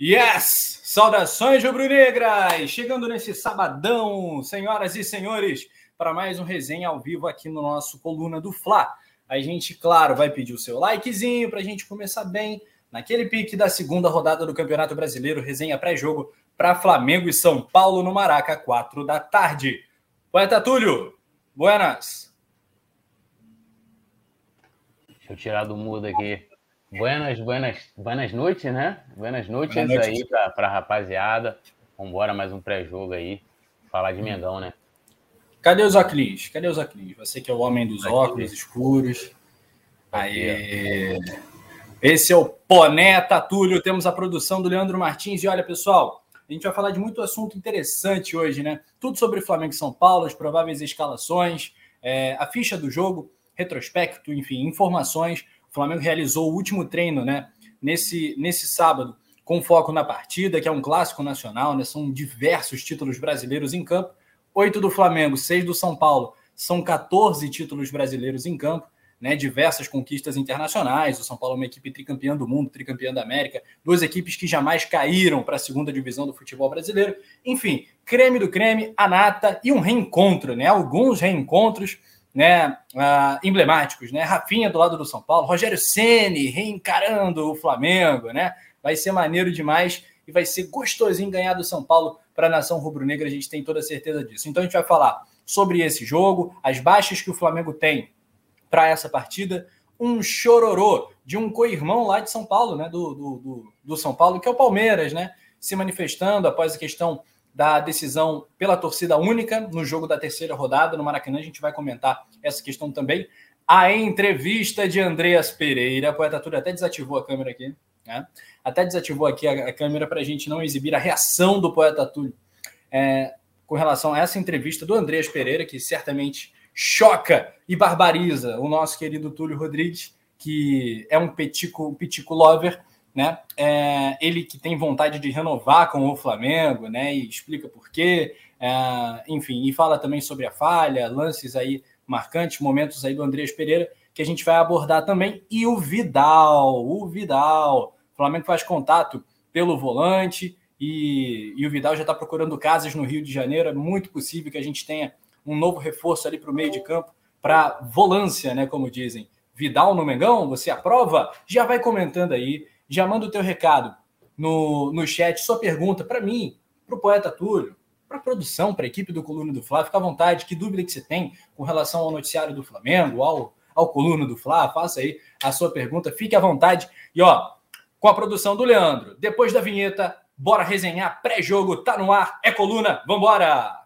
Yes! Saudações rubro-negras! Chegando nesse sabadão, senhoras e senhores, para mais um resenha ao vivo aqui no nosso Coluna do Fla. A gente, claro, vai pedir o seu likezinho para a gente começar bem naquele pique da segunda rodada do Campeonato Brasileiro, resenha pré-jogo para Flamengo e São Paulo no Maraca, 4 da tarde. Poeta Túlio, buenas! Deixa eu tirar do mudo aqui. Buenas, buenas, buenas noites, né? Buenas noites, buenas noites. aí pra, pra rapaziada. Vambora, mais um pré-jogo aí. Falar de Mengão, né? Cadê os óculos? Cadê os óculos? Você que é o homem dos Aqui. óculos escuros. Aí. Esse é o Poné Tatúlio. Temos a produção do Leandro Martins. E olha, pessoal, a gente vai falar de muito assunto interessante hoje, né? Tudo sobre Flamengo e São Paulo, as prováveis escalações, é, a ficha do jogo, retrospecto, enfim, informações. O Flamengo realizou o último treino, né? Nesse, nesse sábado, com foco na partida, que é um clássico nacional, né? São diversos títulos brasileiros em campo. Oito do Flamengo, seis do São Paulo. São 14 títulos brasileiros em campo. Né, diversas conquistas internacionais. O São Paulo é uma equipe tricampeã do mundo, tricampeã da América, duas equipes que jamais caíram para a segunda divisão do futebol brasileiro. Enfim, creme do creme, a nata e um reencontro, né? Alguns reencontros né, uh, emblemáticos, né? Rafinha do lado do São Paulo, Rogério Ceni reencarando o Flamengo, né? Vai ser maneiro demais e vai ser gostosinho ganhar do São Paulo para a nação rubro-negra, a gente tem toda certeza disso. Então a gente vai falar sobre esse jogo, as baixas que o Flamengo tem para essa partida, um chororô de um co-irmão lá de São Paulo, né? Do, do, do, do São Paulo, que é o Palmeiras, né? Se manifestando após a questão da decisão pela torcida única no jogo da terceira rodada no Maracanã. A gente vai comentar essa questão também. A entrevista de Andreas Pereira, a poeta Túlio até desativou a câmera aqui, né? Até desativou aqui a, a câmera para a gente não exibir a reação do poeta Túlio é, com relação a essa entrevista do Andreas Pereira, que certamente choca e barbariza o nosso querido Túlio Rodrigues, que é um petico, um petico lover né? É, ele que tem vontade de renovar com o Flamengo, né? E explica por quê, é, enfim, e fala também sobre a falha, lances aí marcantes, momentos aí do Andrés Pereira que a gente vai abordar também e o Vidal, o Vidal, o Flamengo faz contato pelo volante e, e o Vidal já está procurando casas no Rio de Janeiro, é muito possível que a gente tenha um novo reforço ali para o meio de campo para volância, né? Como dizem. Vidal no Mengão, você aprova? Já vai comentando aí já manda o teu recado no, no chat, sua pergunta para mim, para o poeta Túlio, para a produção, para a equipe do Coluna do Fla. Fica à vontade, que dúvida que você tem com relação ao noticiário do Flamengo, ao, ao Coluna do Fla, faça aí a sua pergunta, fique à vontade. E ó, com a produção do Leandro, depois da vinheta, bora resenhar pré-jogo, tá no ar, é Coluna, vambora!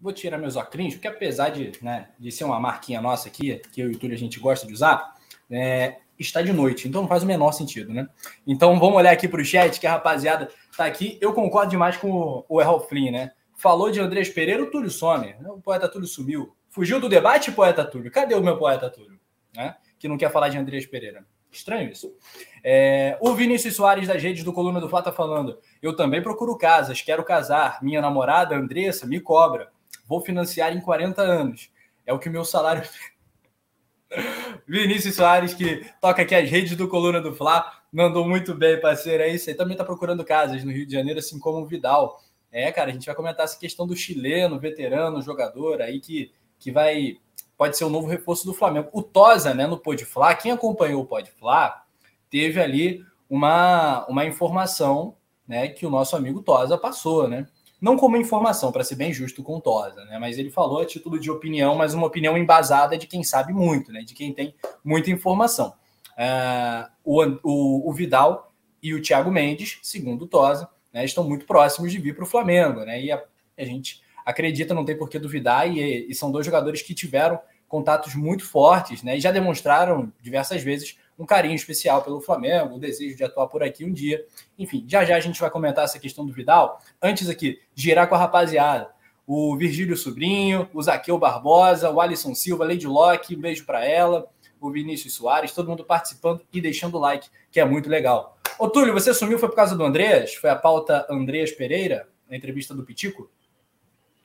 Vou tirar meus óculos, porque apesar de, né, de ser uma marquinha nossa aqui, que eu e o Túlio a gente gosta de usar, é, está de noite, então não faz o menor sentido, né? Então vamos olhar aqui para o chat, que a rapaziada tá aqui. Eu concordo demais com o, Errol Flynn, né? Falou de Andrés Pereira, o Túlio some. O poeta Túlio sumiu. Fugiu do debate, poeta Túlio? Cadê o meu poeta Túlio? Né? Que não quer falar de Andrés Pereira. Estranho isso. É, o Vinícius Soares das redes do Coluna do Fla tá falando. Eu também procuro casas, quero casar. Minha namorada, Andressa, me cobra. Vou financiar em 40 anos. É o que o meu salário. Vinícius Soares, que toca aqui as redes do Coluna do Fla, mandou muito bem, parceiro. É isso aí. Também está procurando casas no Rio de Janeiro, assim como o Vidal. É, cara, a gente vai comentar essa questão do chileno, veterano, jogador aí que, que vai. Pode ser o novo reforço do Flamengo. O Tosa, né, no Pode Fla, quem acompanhou o Pode Fla, teve ali uma, uma informação né, que o nosso amigo Tosa passou, né? Não como informação, para ser bem justo com o Tosa, né? Mas ele falou a título de opinião, mas uma opinião embasada de quem sabe muito, né? De quem tem muita informação. Uh, o, o, o, Vidal e o Thiago Mendes, segundo o Tosa, né, estão muito próximos de vir para o Flamengo, né? E a, a, gente acredita, não tem por que duvidar, e, e, são dois jogadores que tiveram contatos muito fortes, né? E já demonstraram diversas vezes um carinho especial pelo Flamengo, o desejo de atuar por aqui um dia. Enfim, já já a gente vai comentar essa questão do Vidal. Antes aqui, girar com a rapaziada. O Virgílio Sobrinho, o Zaqueu Barbosa, o Alisson Silva, Lady Locke, um beijo para ela, o Vinícius Soares, todo mundo participando e deixando o like, que é muito legal. Ô Túlio, você sumiu foi por causa do Andreas? Foi a pauta Andreas Pereira, na entrevista do Pitico?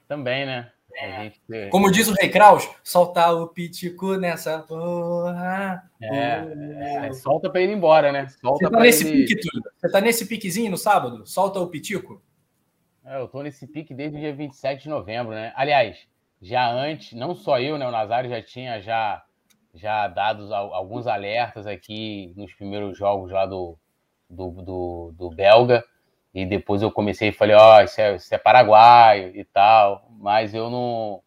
Também, né? Gente... Como diz o Rei Kraus, soltar o pitico nessa porra. É, é, solta para ir embora, né? Solta Você tá nesse ele... pique, tudo. Você tá nesse piquezinho no sábado? Solta o pitico? É, eu tô nesse pique desde o dia 27 de novembro, né? Aliás, já antes, não só eu, né? O Nazário já tinha já, já dado alguns alertas aqui nos primeiros jogos lá do, do, do, do Belga. E depois eu comecei e falei, ó, oh, isso, é, isso é paraguaio e tal, mas eu não,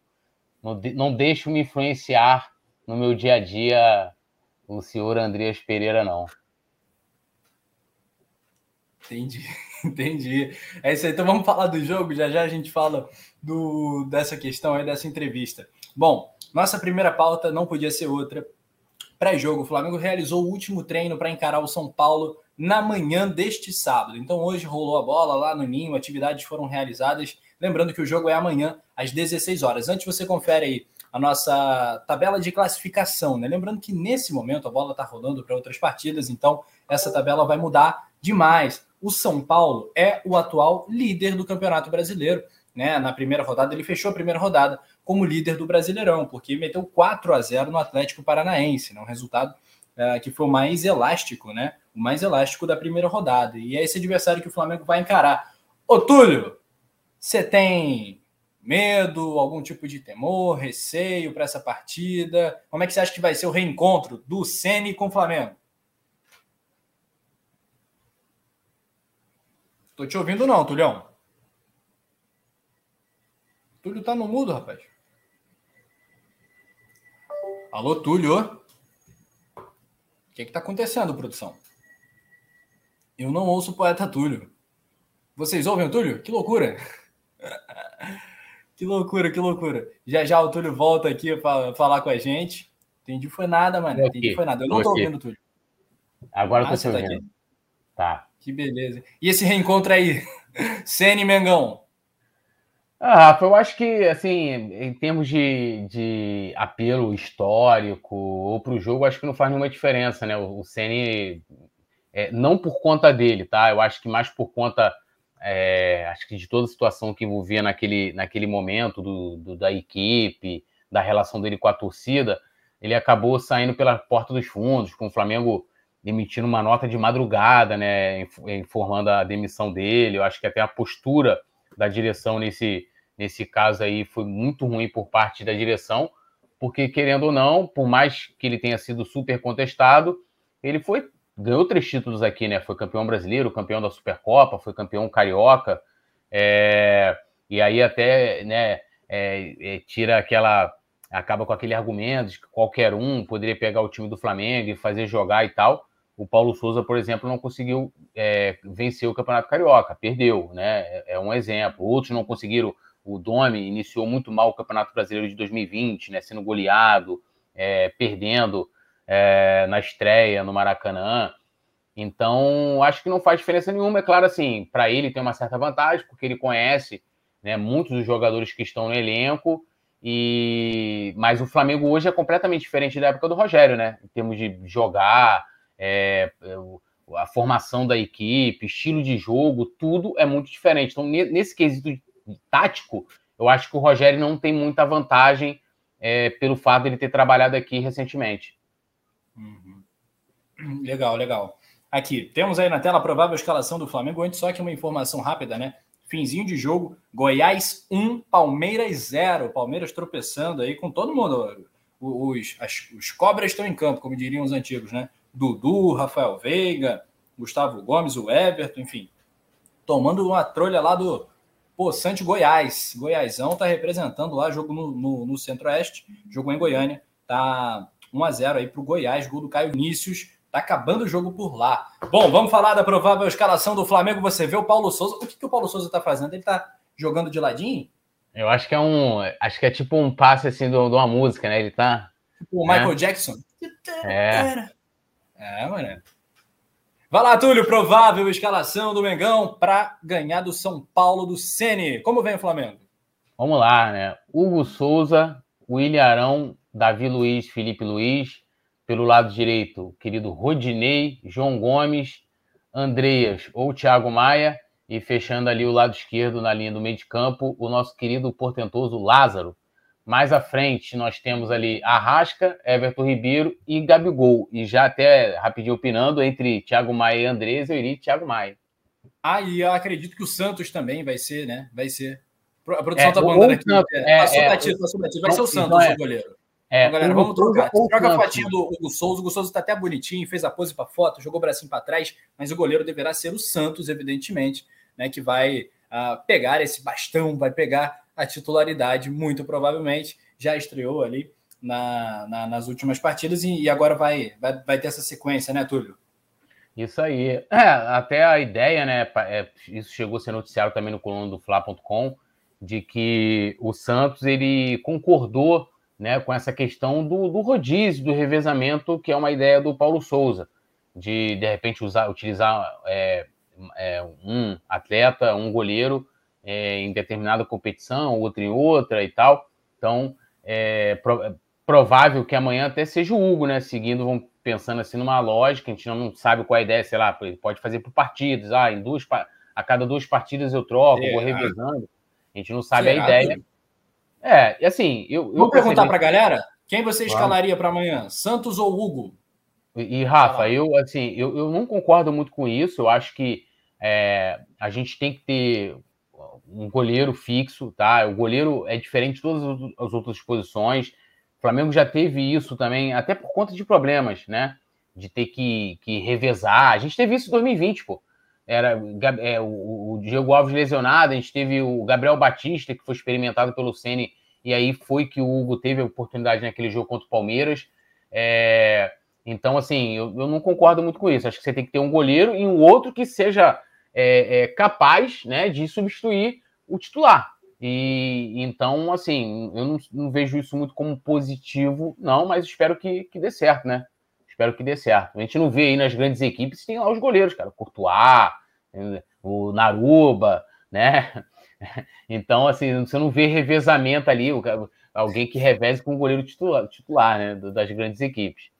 não, não deixo me influenciar no meu dia a dia o senhor Andreas Pereira, não. Entendi, entendi. É isso aí. Então vamos falar do jogo. Já já a gente fala do, dessa questão aí, dessa entrevista. Bom, nossa primeira pauta não podia ser outra. Pré-jogo, o Flamengo realizou o último treino para encarar o São Paulo na manhã deste sábado. Então hoje rolou a bola lá no Ninho, atividades foram realizadas. Lembrando que o jogo é amanhã às 16 horas. Antes você confere aí a nossa tabela de classificação, né? Lembrando que nesse momento a bola está rolando para outras partidas, então essa tabela vai mudar demais. O São Paulo é o atual líder do Campeonato Brasileiro. Né? Na primeira rodada, ele fechou a primeira rodada como líder do Brasileirão, porque meteu 4 a 0 no Atlético Paranaense, né? um resultado uh, que foi o mais elástico, né? O mais elástico da primeira rodada. E é esse adversário que o Flamengo vai encarar. Ô, Túlio, você tem medo, algum tipo de temor, receio para essa partida? Como é que você acha que vai ser o reencontro do Ceni com o Flamengo? Tô te ouvindo não, Tulhão. Túlio tá no mudo, rapaz. Alô, Túlio? que está acontecendo, produção? Eu não ouço o poeta Túlio. Vocês ouvem o Túlio? Que loucura! que loucura, que loucura. Já já o Túlio volta aqui para falar com a gente. Entendi, foi nada, mano. Entendi, foi nada. Eu não tô ouvindo Túlio. Agora eu tô ah, te tá ouvindo. Tá, tá. Que beleza. E esse reencontro aí? Sene Mengão. Ah, Rafa, eu acho que, assim, em termos de, de apelo histórico ou para o jogo, acho que não faz nenhuma diferença, né? O, o Ceni, é, não por conta dele, tá? Eu acho que mais por conta, é, acho que de toda a situação que envolvia naquele, naquele momento do, do, da equipe, da relação dele com a torcida, ele acabou saindo pela porta dos fundos, com o Flamengo emitindo uma nota de madrugada, né? Informando a demissão dele. Eu acho que até a postura da direção nesse, nesse caso aí foi muito ruim por parte da direção, porque querendo ou não, por mais que ele tenha sido super contestado, ele foi ganhou três títulos aqui, né? Foi campeão brasileiro, campeão da Supercopa, foi campeão carioca, é, e aí até, né? É, é, tira aquela acaba com aquele argumento de que qualquer um poderia pegar o time do Flamengo e fazer jogar e tal o Paulo Souza, por exemplo, não conseguiu é, vencer o Campeonato Carioca, perdeu, né? É, é, um exemplo. Outros não conseguiram. O Domi iniciou muito mal o Campeonato Brasileiro de 2020, né? Sendo goleado, é, perdendo é, na estreia no Maracanã. Então, acho que não faz diferença nenhuma. É claro, assim, para ele tem uma certa vantagem, porque ele conhece né, muitos dos jogadores que estão no elenco. E mas o Flamengo hoje é completamente diferente da época do Rogério, né? Em termos de jogar, é, a formação da equipe, estilo de jogo, tudo é muito diferente. Então, nesse quesito tático, eu acho que o Rogério não tem muita vantagem é, pelo fato de ele ter trabalhado aqui recentemente. Uhum. Legal, legal. Aqui, temos aí na tela a provável escalação do Flamengo. Antes, só que uma informação rápida, né? Finzinho de jogo, Goiás 1, Palmeiras 0. Palmeiras tropeçando aí com todo mundo. Os, as, os cobras estão em campo, como diriam os antigos, né? Dudu, Rafael Veiga, Gustavo Gomes, o Everton, enfim, tomando uma trolha lá do Poçante Goiás. Goiásão tá representando lá, jogo no, no, no Centro-Oeste, jogo em Goiânia, tá 1 a 0 aí pro Goiás, gol do Caio Vinícius. Tá acabando o jogo por lá. Bom, vamos falar da provável escalação do Flamengo. Você vê o Paulo Souza. O que, que o Paulo Souza tá fazendo? Ele tá jogando de ladinho? Eu acho que é um. Acho que é tipo um passe assim de uma música, né? Ele tá. Tipo o Michael né? Jackson. É. É, mano. Vai lá, Túlio, provável escalação do Mengão para ganhar do São Paulo do Sene. Como vem o Flamengo? Vamos lá, né? Hugo Souza, William Arão, Davi Luiz, Felipe Luiz. Pelo lado direito, querido Rodinei, João Gomes, Andreas ou Thiago Maia. E fechando ali o lado esquerdo, na linha do meio de campo, o nosso querido portentoso Lázaro. Mais à frente, nós temos ali Arrasca, Everton Ribeiro e Gabigol. E já até rapidinho opinando, entre Thiago Maia e Andrés, eu iria Thiago Maia. Ah, e eu acredito que o Santos também vai ser, né? Vai ser. A produção é, tá mandando aqui. Santos, é, é, passou batido. Vai ser o então, Santos, então, o goleiro. É, então, galera, vamos trocar. Troca a fotinha do Hugo Souza. O Hugo Souza tá até bonitinho, fez a pose para foto, jogou o bracinho para trás, mas o goleiro deverá ser o Santos, evidentemente, né? Que vai uh, pegar esse bastão, vai pegar a titularidade, muito provavelmente. Já estreou ali na, na, nas últimas partidas e, e agora vai, vai, vai, ter essa sequência, né, Túlio? Isso aí. É, até a ideia, né? É, isso chegou a ser noticiado também no coluna do Fla.com, de que o Santos ele concordou né, com essa questão do, do rodízio, do revezamento, que é uma ideia do Paulo Souza, de de repente usar, utilizar é, é, um atleta, um goleiro é, em determinada competição, outro em outra e tal. Então, é pro, provável que amanhã até seja o Hugo, né? Seguindo, vamos pensando assim numa lógica, a gente não sabe qual é a ideia, sei lá, pode fazer por partidas, ah, em duas, a cada duas partidas eu troco, vou revisando. A gente não sabe Será? a ideia. É, e assim, eu. Vou perguntar para a galera quem você escalaria para amanhã, Santos ou Hugo? E, e Rafa, eu assim, eu, eu não concordo muito com isso. Eu acho que é, a gente tem que ter um goleiro fixo, tá? O goleiro é diferente de todas as outras posições. O Flamengo já teve isso também, até por conta de problemas, né? De ter que, que revezar. A gente teve isso em 2020, pô. Era é, o, o Diego Alves lesionado, a gente teve o Gabriel Batista, que foi experimentado pelo Ceni e aí foi que o Hugo teve a oportunidade naquele jogo contra o Palmeiras. É, então, assim, eu, eu, não concordo muito com isso. Acho que você tem que ter um goleiro e um outro que seja é, é, capaz né, de substituir o titular. E então, assim, eu não, não, vejo isso muito como positivo, não, mas espero que, que dê certo, né? Espero que dê certo. A gente não vê aí nas grandes equipes, tem lá os goleiros, cara. Courtois, o Naruba, né? Então, assim, você não vê revezamento ali, alguém que reveze com o goleiro titular, titular né, das grandes equipes.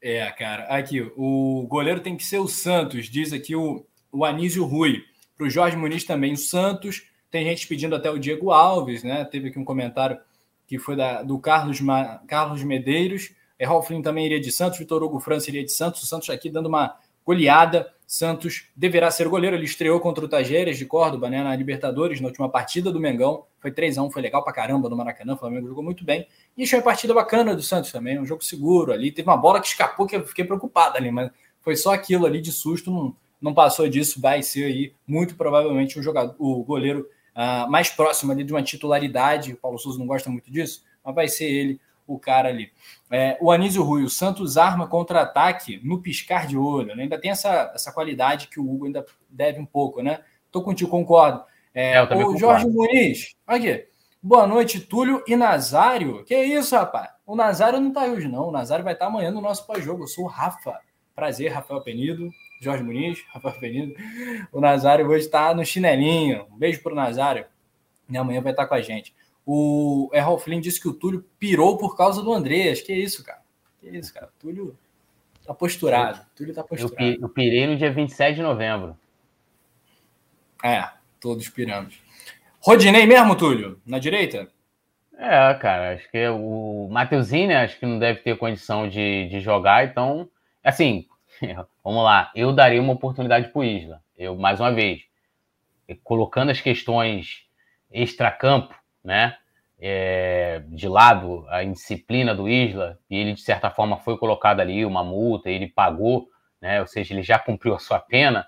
É, cara. Aqui, o goleiro tem que ser o Santos, diz aqui o, o Anísio Rui. Para o Jorge Muniz também, o Santos. Tem gente pedindo até o Diego Alves, né? Teve aqui um comentário que foi da, do Carlos, Ma, Carlos Medeiros. É, Ralf também iria de Santos, Vitor Hugo França iria de Santos. O Santos aqui dando uma goleada. Santos deverá ser goleiro. Ele estreou contra o Tajeres de Córdoba, né, na Libertadores, na última partida do Mengão. Foi 3 a 1 foi legal pra caramba no Maracanã. O Flamengo jogou muito bem. E foi uma partida bacana do Santos também, um jogo seguro ali. Teve uma bola que escapou, que eu fiquei preocupado ali, mas foi só aquilo ali de susto, não, não passou disso. Vai ser aí, muito provavelmente, o, jogador, o goleiro uh, mais próximo ali de uma titularidade. O Paulo Souza não gosta muito disso, mas vai ser ele o cara ali. É, o Anísio Rui, o Santos arma contra-ataque no piscar de olho. Né? Ainda tem essa, essa qualidade que o Hugo ainda deve um pouco, né? Tô contigo, concordo. É, é, o Jorge Muniz, aqui. Boa noite, Túlio e Nazário. Que isso, rapaz? O Nazário não tá hoje, não. O Nazário vai estar tá amanhã no nosso pós-jogo. Eu sou o Rafa. Prazer, Rafael Penido. Jorge Muniz, Rafael Penido. O Nazário hoje está no chinelinho. Um beijo pro Nazário. E amanhã vai estar tá com a gente. O Errol Flynn disse que o Túlio pirou por causa do Andreas. Que isso, cara? Que isso, cara? O Túlio tá posturado. O Túlio tá posturado. Eu, eu pirei no dia 27 de novembro. É, todos piramos. Rodinei mesmo, Túlio? Na direita? É, cara, acho que o Mateuzinho, né, acho que não deve ter condição de, de jogar, então, assim, vamos lá, eu daria uma oportunidade pro Isla. Eu, mais uma vez, colocando as questões extracampo, né? É, de lado a indisciplina do Isla, e ele, de certa forma, foi colocado ali uma multa, ele pagou, né? ou seja, ele já cumpriu a sua pena.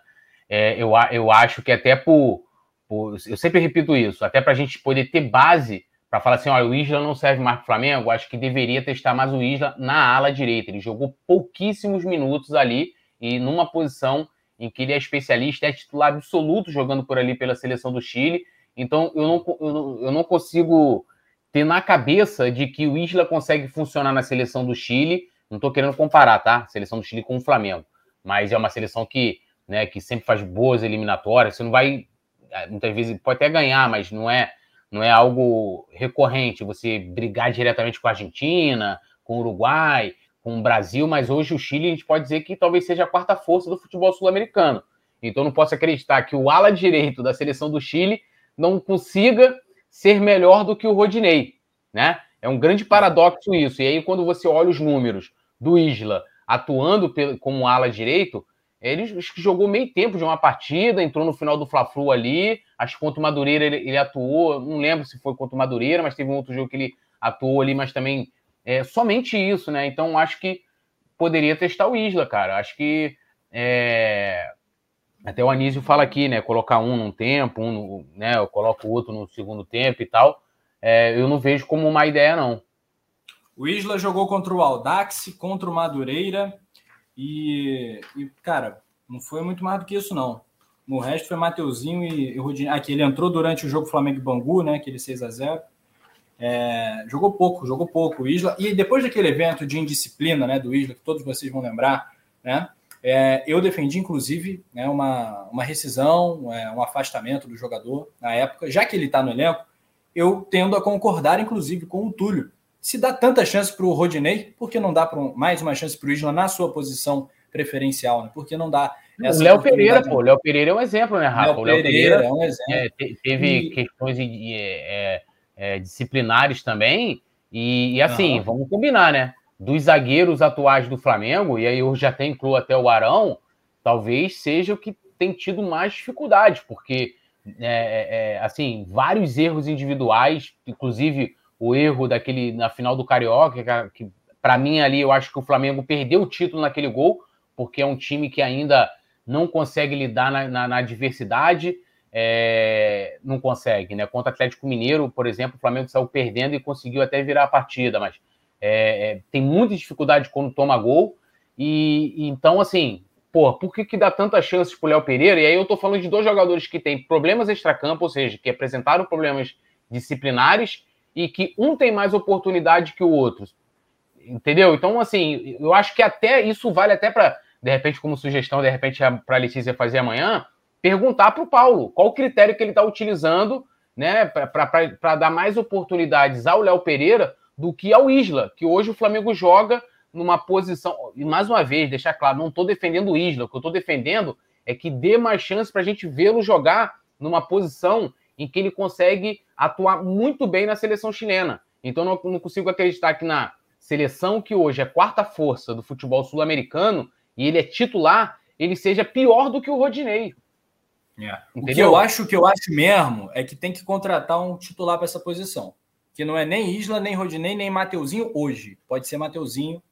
É, eu, eu acho que até por, por Eu sempre repito isso, até para a gente poder ter base para falar assim: olha, o Isla não serve mais para o Flamengo, acho que deveria testar mais o Isla na ala direita. Ele jogou pouquíssimos minutos ali e numa posição em que ele é especialista, é titular absoluto jogando por ali pela seleção do Chile Então eu não, eu não, eu não consigo ter na cabeça de que o Isla consegue funcionar na seleção do Chile. Não estou querendo comparar, tá? Seleção do Chile com o Flamengo. Mas é uma seleção que, né, que sempre faz boas eliminatórias. Você não vai. Eh, muitas vezes pode até ganhar, mas não é, não é algo recorrente. Você brigar diretamente com a Argentina, com o Uruguai, com o Brasil, mas hoje o Chile a gente pode dizer que talvez seja a quarta força do futebol sul-americano. Então não posso acreditar que o ala direito da seleção do Chile não consiga ser melhor do que o Rodinei, né? É um grande paradoxo isso. E aí quando você olha os números do Isla atuando como ala direito, ele jogou meio tempo de uma partida, entrou no final do Fla-Flu ali, acho que contra o Madureira ele, ele, atuou, não lembro se foi contra o Madureira, mas teve um outro jogo que ele atuou ali, mas também é somente isso, né? Então acho que poderia testar o Isla, cara. Acho que é, até o Anísio fala aqui, né? Colocar um num tempo, um no, né? Eu coloco o outro no segundo tempo e tal. É, eu não vejo como uma ideia, não. O Isla jogou contra o Aldax, contra o Madureira e, e, cara, não foi muito mais do que isso, não. No resto foi Mateuzinho e, e. Aqui ele entrou durante o jogo Flamengo Bangu, né? Aquele 6 a 0 é, Jogou pouco, jogou pouco o Isla. E depois daquele evento de indisciplina, né, do Isla, que todos vocês vão lembrar, né? É, eu defendi, inclusive, né, uma, uma rescisão, é, um afastamento do jogador na época, já que ele está no elenco, eu tendo a concordar, inclusive, com o Túlio. Se dá tanta chance para o Rodinei, por que não dá um, mais uma chance para o Isla na sua posição preferencial? Né? Por que não dá essa O Léo Pereira, pô, o Léo Pereira é um exemplo, né, Rafa? Léo, Léo Pereira, Pereira, é um exemplo. É, teve e... questões de, é, é, disciplinares também, e, e assim, uhum. vamos combinar, né? Dos zagueiros atuais do Flamengo, e aí eu já até incluo até o Arão, talvez seja o que tem tido mais dificuldade, porque, é, é, é assim, vários erros individuais, inclusive o erro daquele na final do Carioca, que, que para mim ali eu acho que o Flamengo perdeu o título naquele gol, porque é um time que ainda não consegue lidar na, na, na adversidade, é, não consegue, né? Contra o Atlético Mineiro, por exemplo, o Flamengo saiu perdendo e conseguiu até virar a partida, mas é, é, tem muita dificuldade quando toma gol. E, e então, assim, pô, por que, que dá tantas chances pro Léo Pereira? E aí eu tô falando de dois jogadores que têm problemas extracampo, ou seja, que apresentaram problemas disciplinares e que um tem mais oportunidade que o outro. Entendeu? Então, assim, eu acho que até isso vale até para, de repente, como sugestão, de repente, para a Letícia fazer amanhã, perguntar para o Paulo qual o critério que ele está utilizando né, para dar mais oportunidades ao Léo Pereira do que ao Isla, que hoje o Flamengo joga numa posição. E mais uma vez, deixar claro, não estou defendendo o Isla, o que eu estou defendendo é que dê mais chance para a gente vê-lo jogar numa posição em que ele consegue atuar muito bem na seleção chilena. Então não, não consigo acreditar que na seleção que hoje é quarta força do futebol sul-americano e ele é titular, ele seja pior do que o Rodinei. É. O que eu acho que eu acho mesmo é que tem que contratar um titular para essa posição que não é nem Isla, nem Rodinei, nem Mateuzinho hoje. Pode ser Mateuzinho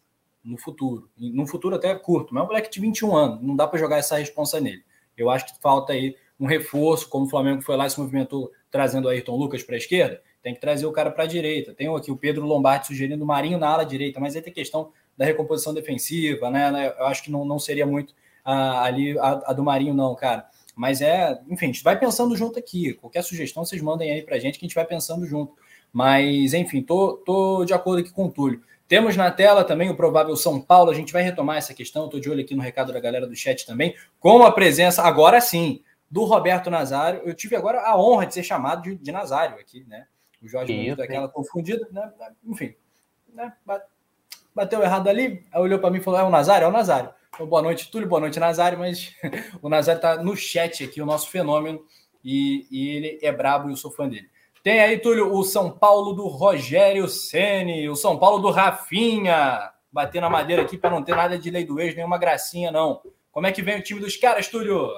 no futuro. No futuro até curto, mas é um moleque de 21 anos. Não dá para jogar essa responsa nele. Eu acho que falta aí um reforço, como o Flamengo foi lá e se movimentou trazendo o Ayrton Lucas para a esquerda, tem que trazer o cara para a direita. Tem aqui o Pedro Lombardi sugerindo o Marinho na ala direita, mas aí tem questão da recomposição defensiva, né? Eu acho que não, não seria muito ah, ali a, a, do Marinho, não, cara. Mas é, enfim, a gente vai pensando junto aqui. Qualquer sugestão vocês mandem aí para gente que a gente vai pensando junto. Mas, enfim, tô, tô de acordo aqui com o Túlio. Temos na tela também o provável São Paulo. A gente vai retomar essa questão. Estou de olho aqui no recado da galera do chat também. Com a presença, agora sim, do Roberto Nazário. Eu tive agora a honra de ser chamado de, de Nazário aqui, né? O Jorge Isso, daquela confundida, né? Enfim, né? bateu errado ali, aí olhou para mim e falou: é o Nazário? É o Nazário. Então, boa noite, Túlio, boa noite, Nazário. Mas o Nazário está no chat aqui, o nosso fenômeno, e, e ele é brabo e eu sou fã dele. Tem aí, Túlio, o São Paulo do Rogério Ceni, o São Paulo do Rafinha. Bater na madeira aqui para não ter nada de lei do ex, nenhuma gracinha, não. Como é que vem o time dos caras, Túlio?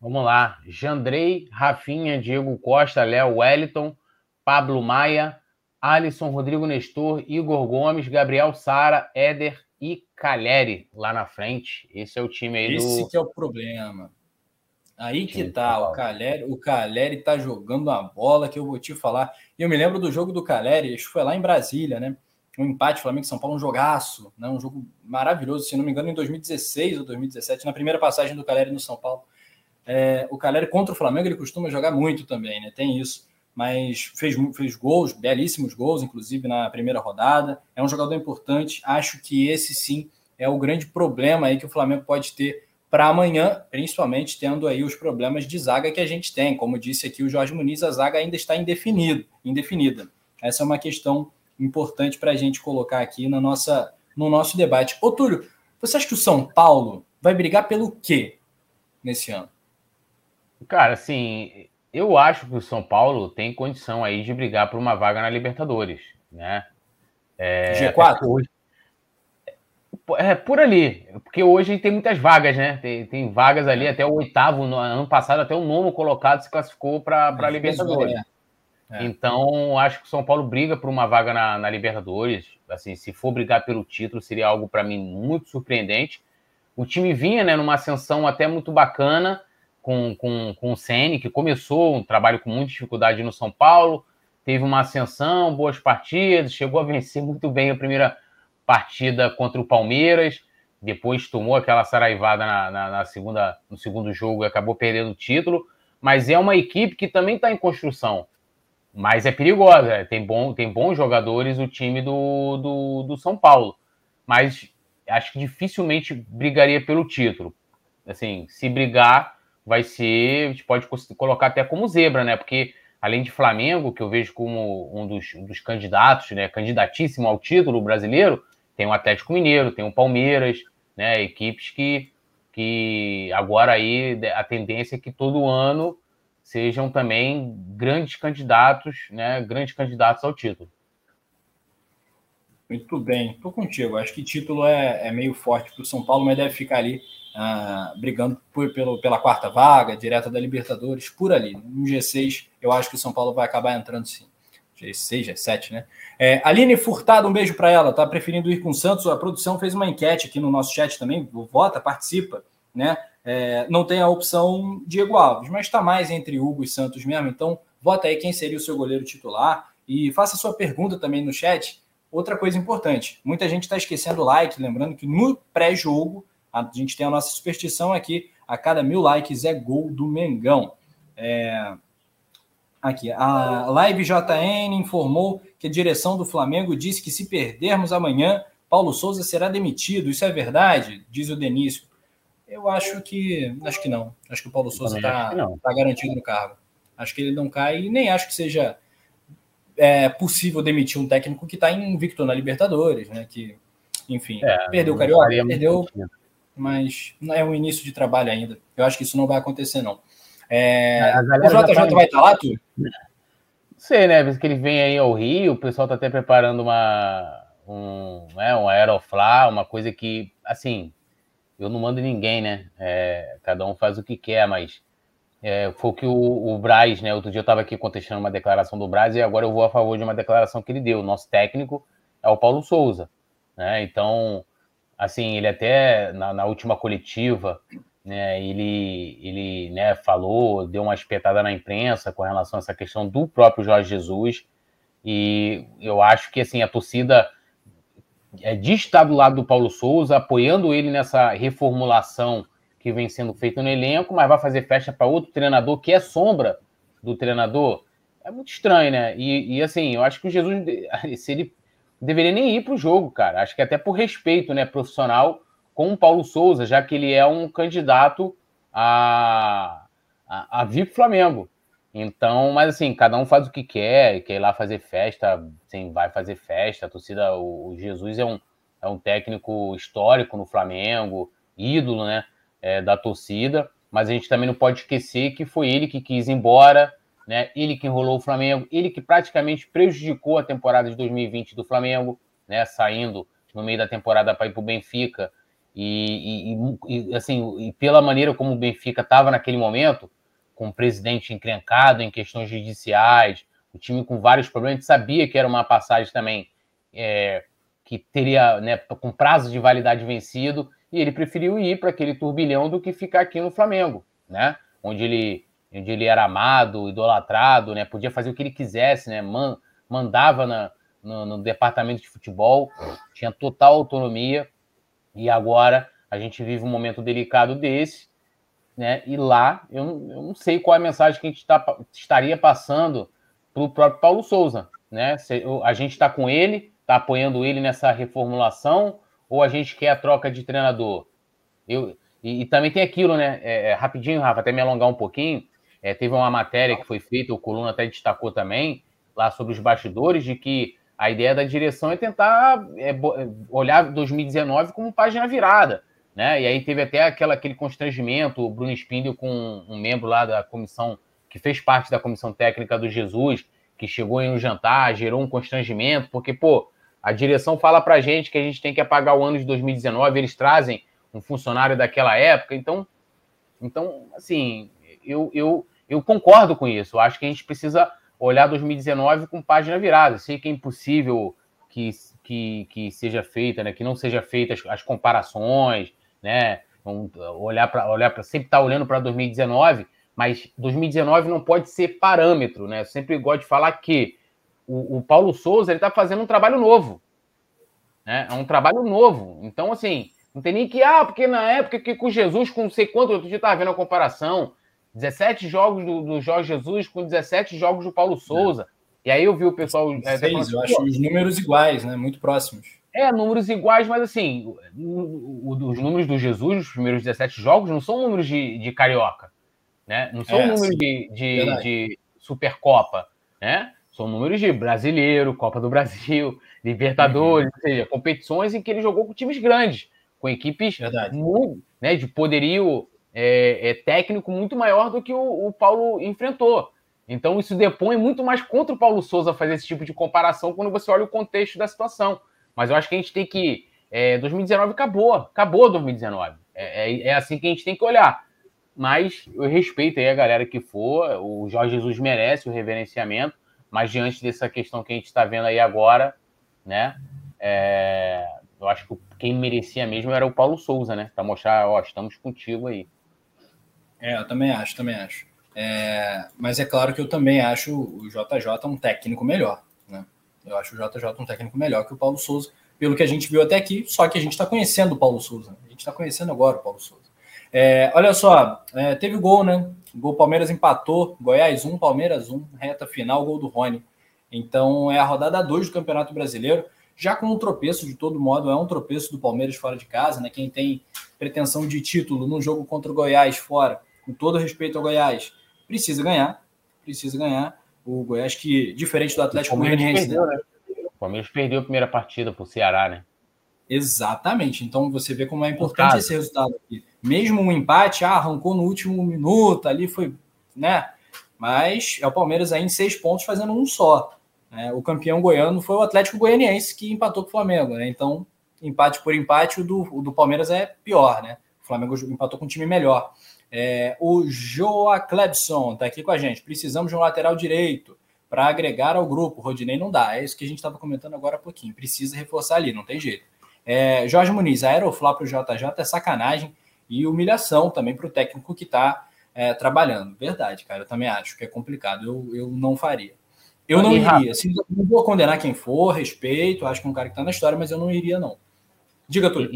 Vamos lá. Jandrei, Rafinha, Diego Costa, Léo Wellington, Pablo Maia, Alisson, Rodrigo Nestor, Igor Gomes, Gabriel Sara, Éder e Calheri lá na frente. Esse é o time aí Esse do. Esse que é o problema. Aí que tá, o Caleri, o Caleri tá jogando uma bola que eu vou te falar. E eu me lembro do jogo do Caleri, isso foi lá em Brasília, né? Um empate Flamengo e São Paulo, um jogaço, né? Um jogo maravilhoso, se não me engano, em 2016 ou 2017, na primeira passagem do Caleri no São Paulo. É, o Caleri contra o Flamengo ele costuma jogar muito também, né? Tem isso. Mas fez, fez gols, belíssimos gols, inclusive na primeira rodada. É um jogador importante. Acho que esse sim é o grande problema aí que o Flamengo pode ter para amanhã, principalmente tendo aí os problemas de zaga que a gente tem. Como disse aqui o Jorge Muniz, a zaga ainda está indefinido, indefinida. Essa é uma questão importante para a gente colocar aqui na nossa, no nosso debate. Ô, Túlio, você acha que o São Paulo vai brigar pelo quê nesse ano? Cara, assim, eu acho que o São Paulo tem condição aí de brigar por uma vaga na Libertadores, né? É, G4? Hoje, é, por ali. Porque hoje tem muitas vagas, né? Tem, tem vagas ali até o oitavo, no ano passado, até o nono colocado se classificou para a é, Libertadores. É. É. Então, acho que o São Paulo briga por uma vaga na, na Libertadores. Assim, se for brigar pelo título, seria algo para mim muito surpreendente. O time vinha né, numa ascensão até muito bacana com, com, com o Ceni, que começou um trabalho com muita dificuldade no São Paulo, teve uma ascensão, boas partidas, chegou a vencer muito bem a primeira partida contra o Palmeiras, depois tomou aquela saraivada na, na, na segunda, no segundo jogo e acabou perdendo o título. Mas é uma equipe que também está em construção. Mas é perigosa, tem, bom, tem bons jogadores o time do, do, do São Paulo. Mas acho que dificilmente brigaria pelo título. Assim, se brigar, vai ser. A gente pode colocar até como zebra, né? Porque além de Flamengo, que eu vejo como um dos, um dos candidatos, né? Candidatíssimo ao título brasileiro, tem o Atlético Mineiro, tem o Palmeiras, né? Equipes que, que agora aí a tendência é que todo ano sejam também grandes candidatos, né? Grandes candidatos ao título. Muito bem, estou contigo. Acho que título é, é meio forte para o São Paulo, mas deve ficar ali ah, brigando por, pelo, pela quarta vaga, direta da Libertadores, por ali. No G6, eu acho que o São Paulo vai acabar entrando sim. G6, G7, né? É, Aline Furtado, um beijo para ela, tá preferindo ir com o Santos. A produção fez uma enquete aqui no nosso chat também, vota, participa, né? É, não tem a opção Diego Alves, mas está mais entre Hugo e Santos mesmo. Então, vota aí quem seria o seu goleiro titular e faça sua pergunta também no chat. Outra coisa importante, muita gente está esquecendo o like, lembrando que no pré-jogo a gente tem a nossa superstição aqui, a cada mil likes é gol do Mengão. É, Aqui, a Live JN informou que a direção do Flamengo disse que se perdermos amanhã, Paulo Souza será demitido. Isso é verdade? Diz o Denício. Eu acho que acho que não. Acho que o Paulo Souza está tá garantido no cargo. Acho que ele não cai e nem acho que seja é, possível demitir um técnico que está invicto na Libertadores, né? Que, enfim, é, perdeu o Carioca, perdeu, mas não é um início de trabalho ainda. Eu acho que isso não vai acontecer, não. É, o JJ tá... vai estar tá lá, tu? Não sei, né? Vez que ele vem aí ao Rio, o pessoal está até preparando uma, um, né, um Aeroflá, uma coisa que, assim, eu não mando ninguém, né? É, cada um faz o que quer, mas é, foi o que o, o Braz, né? Outro dia eu estava aqui contestando uma declaração do Braz e agora eu vou a favor de uma declaração que ele deu. O nosso técnico é o Paulo Souza, né? Então, assim, ele até na, na última coletiva né, ele, ele né, falou, deu uma espetada na imprensa com relação a essa questão do próprio Jorge Jesus, e eu acho que assim a torcida é, de estar do lado do Paulo Souza, apoiando ele nessa reformulação que vem sendo feita no elenco, mas vai fazer festa para outro treinador que é sombra do treinador. É muito estranho, né? E, e assim, eu acho que o Jesus, se ele deveria nem ir para o jogo, cara. Acho que até por respeito, né, profissional, com o Paulo Souza, já que ele é um candidato a, a, a para Flamengo. Então, mas assim, cada um faz o que quer, quer ir lá fazer festa, sim, vai fazer festa. A torcida, o, o, Jesus é um, é um técnico histórico no Flamengo, ídolo, né, é, da torcida. Mas a gente também não pode esquecer que foi ele que quis ir embora, né? Ele que enrolou o Flamengo, ele que praticamente prejudicou a temporada de 2020 do Flamengo, né? Saindo no meio da temporada para ir para o Benfica e, e, e, assim, e pela maneira como o Benfica estava naquele momento, com o presidente encrencado em questões judiciais, o time com vários problemas, sabia que era uma passagem também é, que teria, né, com prazo de validade vencido, e ele preferiu ir para aquele turbilhão do que ficar aqui no Flamengo, né? Onde ele, onde ele era amado, idolatrado, né? Podia fazer o que ele quisesse, né? Man, mandava na, no, no departamento de futebol, tinha total autonomia. E agora a gente vive um momento delicado desse. né? E lá eu, eu não sei qual é a mensagem que a gente tá, estaria passando para o próprio Paulo Souza, né? Se, a gente está com ele, está apoiando ele nessa reformulação, ou a gente quer a troca de treinador? Eu, e, e também tem aquilo, né? É, é, rapidinho, Rafa, até me alongar um pouquinho. É, teve uma matéria que foi feita, o Coluna até destacou também, lá sobre os bastidores, de que a ideia da direção é tentar é, olhar 2019 como página virada. Né? E aí teve até aquela, aquele constrangimento, o Bruno Spindel com um membro lá da comissão, que fez parte da comissão técnica do Jesus, que chegou aí no jantar, gerou um constrangimento, porque, pô, a direção fala pra gente que a gente tem que apagar o ano de 2019, eles trazem um funcionário daquela época, então, então assim, eu, eu, eu concordo com isso, eu acho que a gente precisa olhar 2019 com página virada. Sei que é impossível que, que, que seja feita, né? Que não seja feita as, as comparações, né? Vamos olhar para olhar para sempre estar tá olhando para 2019, mas 2019 não pode ser parâmetro, né? Eu sempre gosto de falar que o, o Paulo Souza ele está fazendo um trabalho novo, né? É um trabalho novo. Então assim, não tem nem que ah, porque na época que com Jesus com não sei quanto, outro dia estava vendo a comparação, 17 jogos do, do Jorge Jesus com 17 jogos do Paulo Souza. É. E aí eu vi o pessoal. É, Seis, eu acho os números iguais, né? Muito próximos. É, números iguais, mas assim, os números do Jesus nos primeiros 17 jogos não são números de, de carioca, né? Não são é, números de, de, de, Supercopa, né? São números de brasileiro, Copa do Brasil, Libertadores, uhum. ou seja, competições em que ele jogou com times grandes, com equipes muito, né, de poderio é, é, técnico muito maior do que o, o, Paulo enfrentou. Então isso depõe muito mais contra o Paulo Souza fazer esse tipo de comparação quando você olha o contexto da situação. Mas eu acho que a gente tem que. É, 2019 acabou, acabou 2019. É, é, é, assim que a gente tem que olhar. Mas eu respeito aí a galera que for. O Jorge Jesus merece o reverenciamento, mas diante dessa questão que a gente está vendo aí agora, né? É, eu acho que quem merecia mesmo era o Paulo Souza, né? Para mostrar, ó, estamos contigo aí. É, eu também acho, também acho. É, mas é claro que eu também acho o JJ um técnico melhor. Né? Eu acho o JJ um técnico melhor que o Paulo Souza, pelo que a gente viu até aqui, só que a gente está conhecendo o Paulo Souza. A gente está conhecendo agora o Paulo Souza. É, olha só, é, teve gol, né? Gol Palmeiras empatou, Goiás 1, Palmeiras 1, reta final, gol do Rony. Então é a rodada 2 do Campeonato Brasileiro, já com um tropeço de todo modo, é um tropeço do Palmeiras fora de casa, né? Quem tem pretensão de título no jogo contra o Goiás fora com todo respeito ao Goiás, precisa ganhar, precisa ganhar. O Goiás que, diferente do Atlético Goianiense... Né? né? O Palmeiras perdeu a primeira partida para o Ceará, né? Exatamente. Então você vê como é importante esse resultado aqui. Mesmo um empate, ah, arrancou no último minuto, ali foi, né? Mas é o Palmeiras aí em seis pontos fazendo um só. Né? O campeão goiano foi o Atlético Goianiense que empatou com o Flamengo, né? Então, empate por empate, o do, o do Palmeiras é pior, né? O Flamengo empatou com um time melhor. É, o Joa Clebson está aqui com a gente. Precisamos de um lateral direito para agregar ao grupo. Rodinei não dá. É isso que a gente estava comentando agora há pouquinho. Precisa reforçar ali, não tem jeito. É, Jorge Muniz, aeroflá para o JJ é sacanagem e humilhação também para o técnico que está é, trabalhando. Verdade, cara. Eu também acho que é complicado. Eu, eu não faria. Eu não iria. Assim, não vou condenar quem for, respeito. Acho que é um cara que está na história, mas eu não iria, não. Diga, tudo.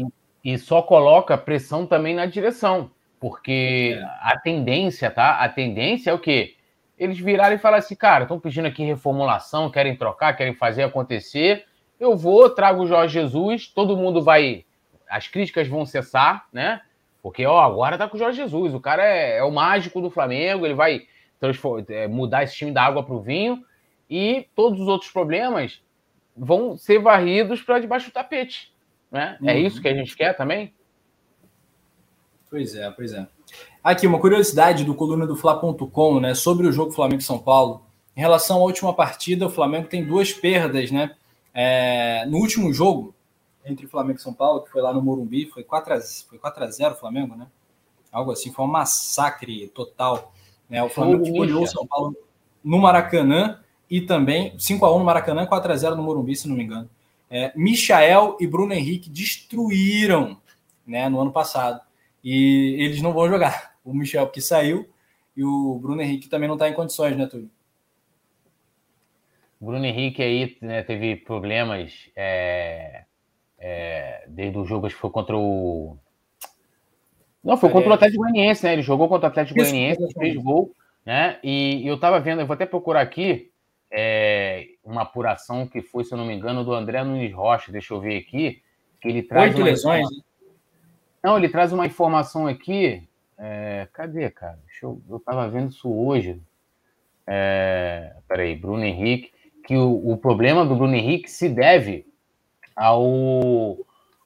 E, e só coloca pressão também na direção. Porque é. a tendência, tá? A tendência é o quê? Eles virarem e falar assim, cara, estão pedindo aqui reformulação, querem trocar, querem fazer acontecer. Eu vou, trago o Jorge Jesus, todo mundo vai. As críticas vão cessar, né? Porque, ó, agora tá com o Jorge Jesus. O cara é, é o mágico do Flamengo, ele vai é, mudar esse time da água para o vinho. E todos os outros problemas vão ser varridos para debaixo do tapete. Né? É uhum. É isso que a gente quer também? Pois é, pois é. Aqui, uma curiosidade do coluna do Fla.com, né, sobre o jogo Flamengo-São Paulo. Em relação à última partida, o Flamengo tem duas perdas, né? É, no último jogo, entre Flamengo e São Paulo, que foi lá no Morumbi, foi 4x0 foi 4 a 0 o Flamengo, né? Algo assim, foi um massacre total. Né? O Flamengo goleou o São Paulo no Maracanã e também 5 a 1 no Maracanã, 4 a 0 no Morumbi, se não me engano. É, Michael e Bruno Henrique destruíram né, no ano passado. E eles não vão jogar. O Michel que saiu e o Bruno Henrique também não está em condições, né, Túlio? Bruno Henrique aí né, teve problemas é, é, desde o jogo, acho que foi contra o. Não, foi contra o Atlético Goianiense, né? Ele jogou contra o Atlético Goianiense, fez gol, né? E eu tava vendo, eu vou até procurar aqui é, uma apuração que foi, se eu não me engano, do André Nunes Rocha, deixa eu ver aqui, que ele traz. Oito lesões. Não, ele traz uma informação aqui. É, cadê, cara? Eu, eu tava vendo isso hoje. É, peraí, Bruno Henrique. Que o, o problema do Bruno Henrique se deve ao,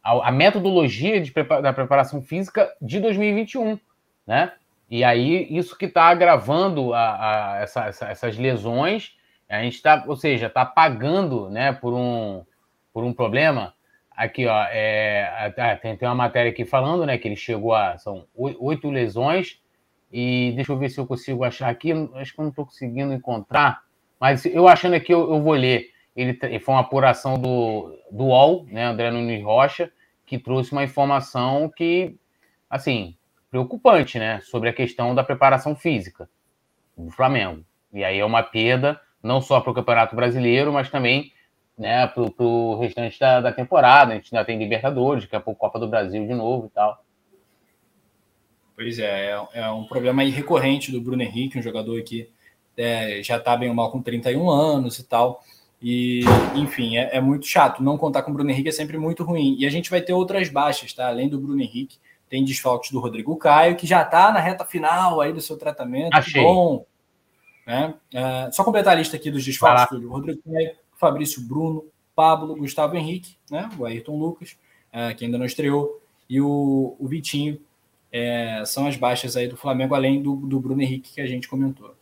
ao a metodologia de, da preparação física de 2021, né? E aí, isso que está agravando a, a essa, essa, essas lesões, a gente está, ou seja, está pagando né, por, um, por um problema. Aqui, ó, é, tem, tem uma matéria aqui falando né, que ele chegou a. São oito lesões, e deixa eu ver se eu consigo achar aqui. Acho que eu não estou conseguindo encontrar, mas eu achando aqui, eu, eu vou ler. Ele, foi uma apuração do, do UOL, né, André Nunes Rocha, que trouxe uma informação que, assim, preocupante, né, sobre a questão da preparação física do Flamengo. E aí é uma perda, não só para o Campeonato Brasileiro, mas também né, para o restante da, da, temporada. A gente ainda tem Libertadores, daqui a pouco Copa do Brasil de novo e tal. Pois é, é, é um problema recorrente do Bruno Henrique, um jogador que é, já está bem ou mal com 31 anos e tal. E, enfim, é, é, muito chato. Não contar com o Bruno Henrique é sempre muito ruim. E a gente vai ter outras baixas, tá? Além do Bruno Henrique, tem desfalques do Rodrigo Caio, que já está na reta final aí do seu tratamento. Achei. Bom. Né? É, só completar a lista aqui dos desfalques. Rodrigo Caio, Fabrício Bruno, Pablo, Gustavo Henrique, né? o Ayrton Lucas, é, que ainda não estreou, e o, o Vitinho. É, são as baixas aí do Flamengo, além do, do Bruno Henrique que a gente comentou.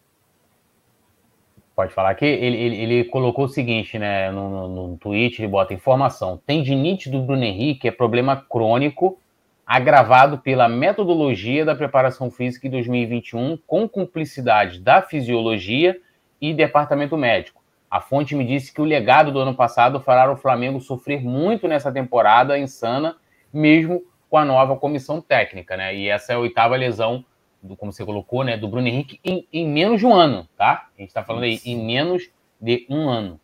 Pode falar que ele, ele, ele, colocou o seguinte, né? No, no, no tweet, ele bota informação. Tendinite do Bruno Henrique é problema crônico agravado pela metodologia da preparação física em 2021 com cumplicidade da fisiologia e departamento médico. A fonte me disse que o legado do ano passado fará o Flamengo sofrer muito nessa temporada insana, mesmo com a nova comissão técnica, né? E essa é a oitava lesão do, como você colocou, né, do Bruno Henrique em, em menos de um ano, tá? A gente está falando aí em menos de um ano.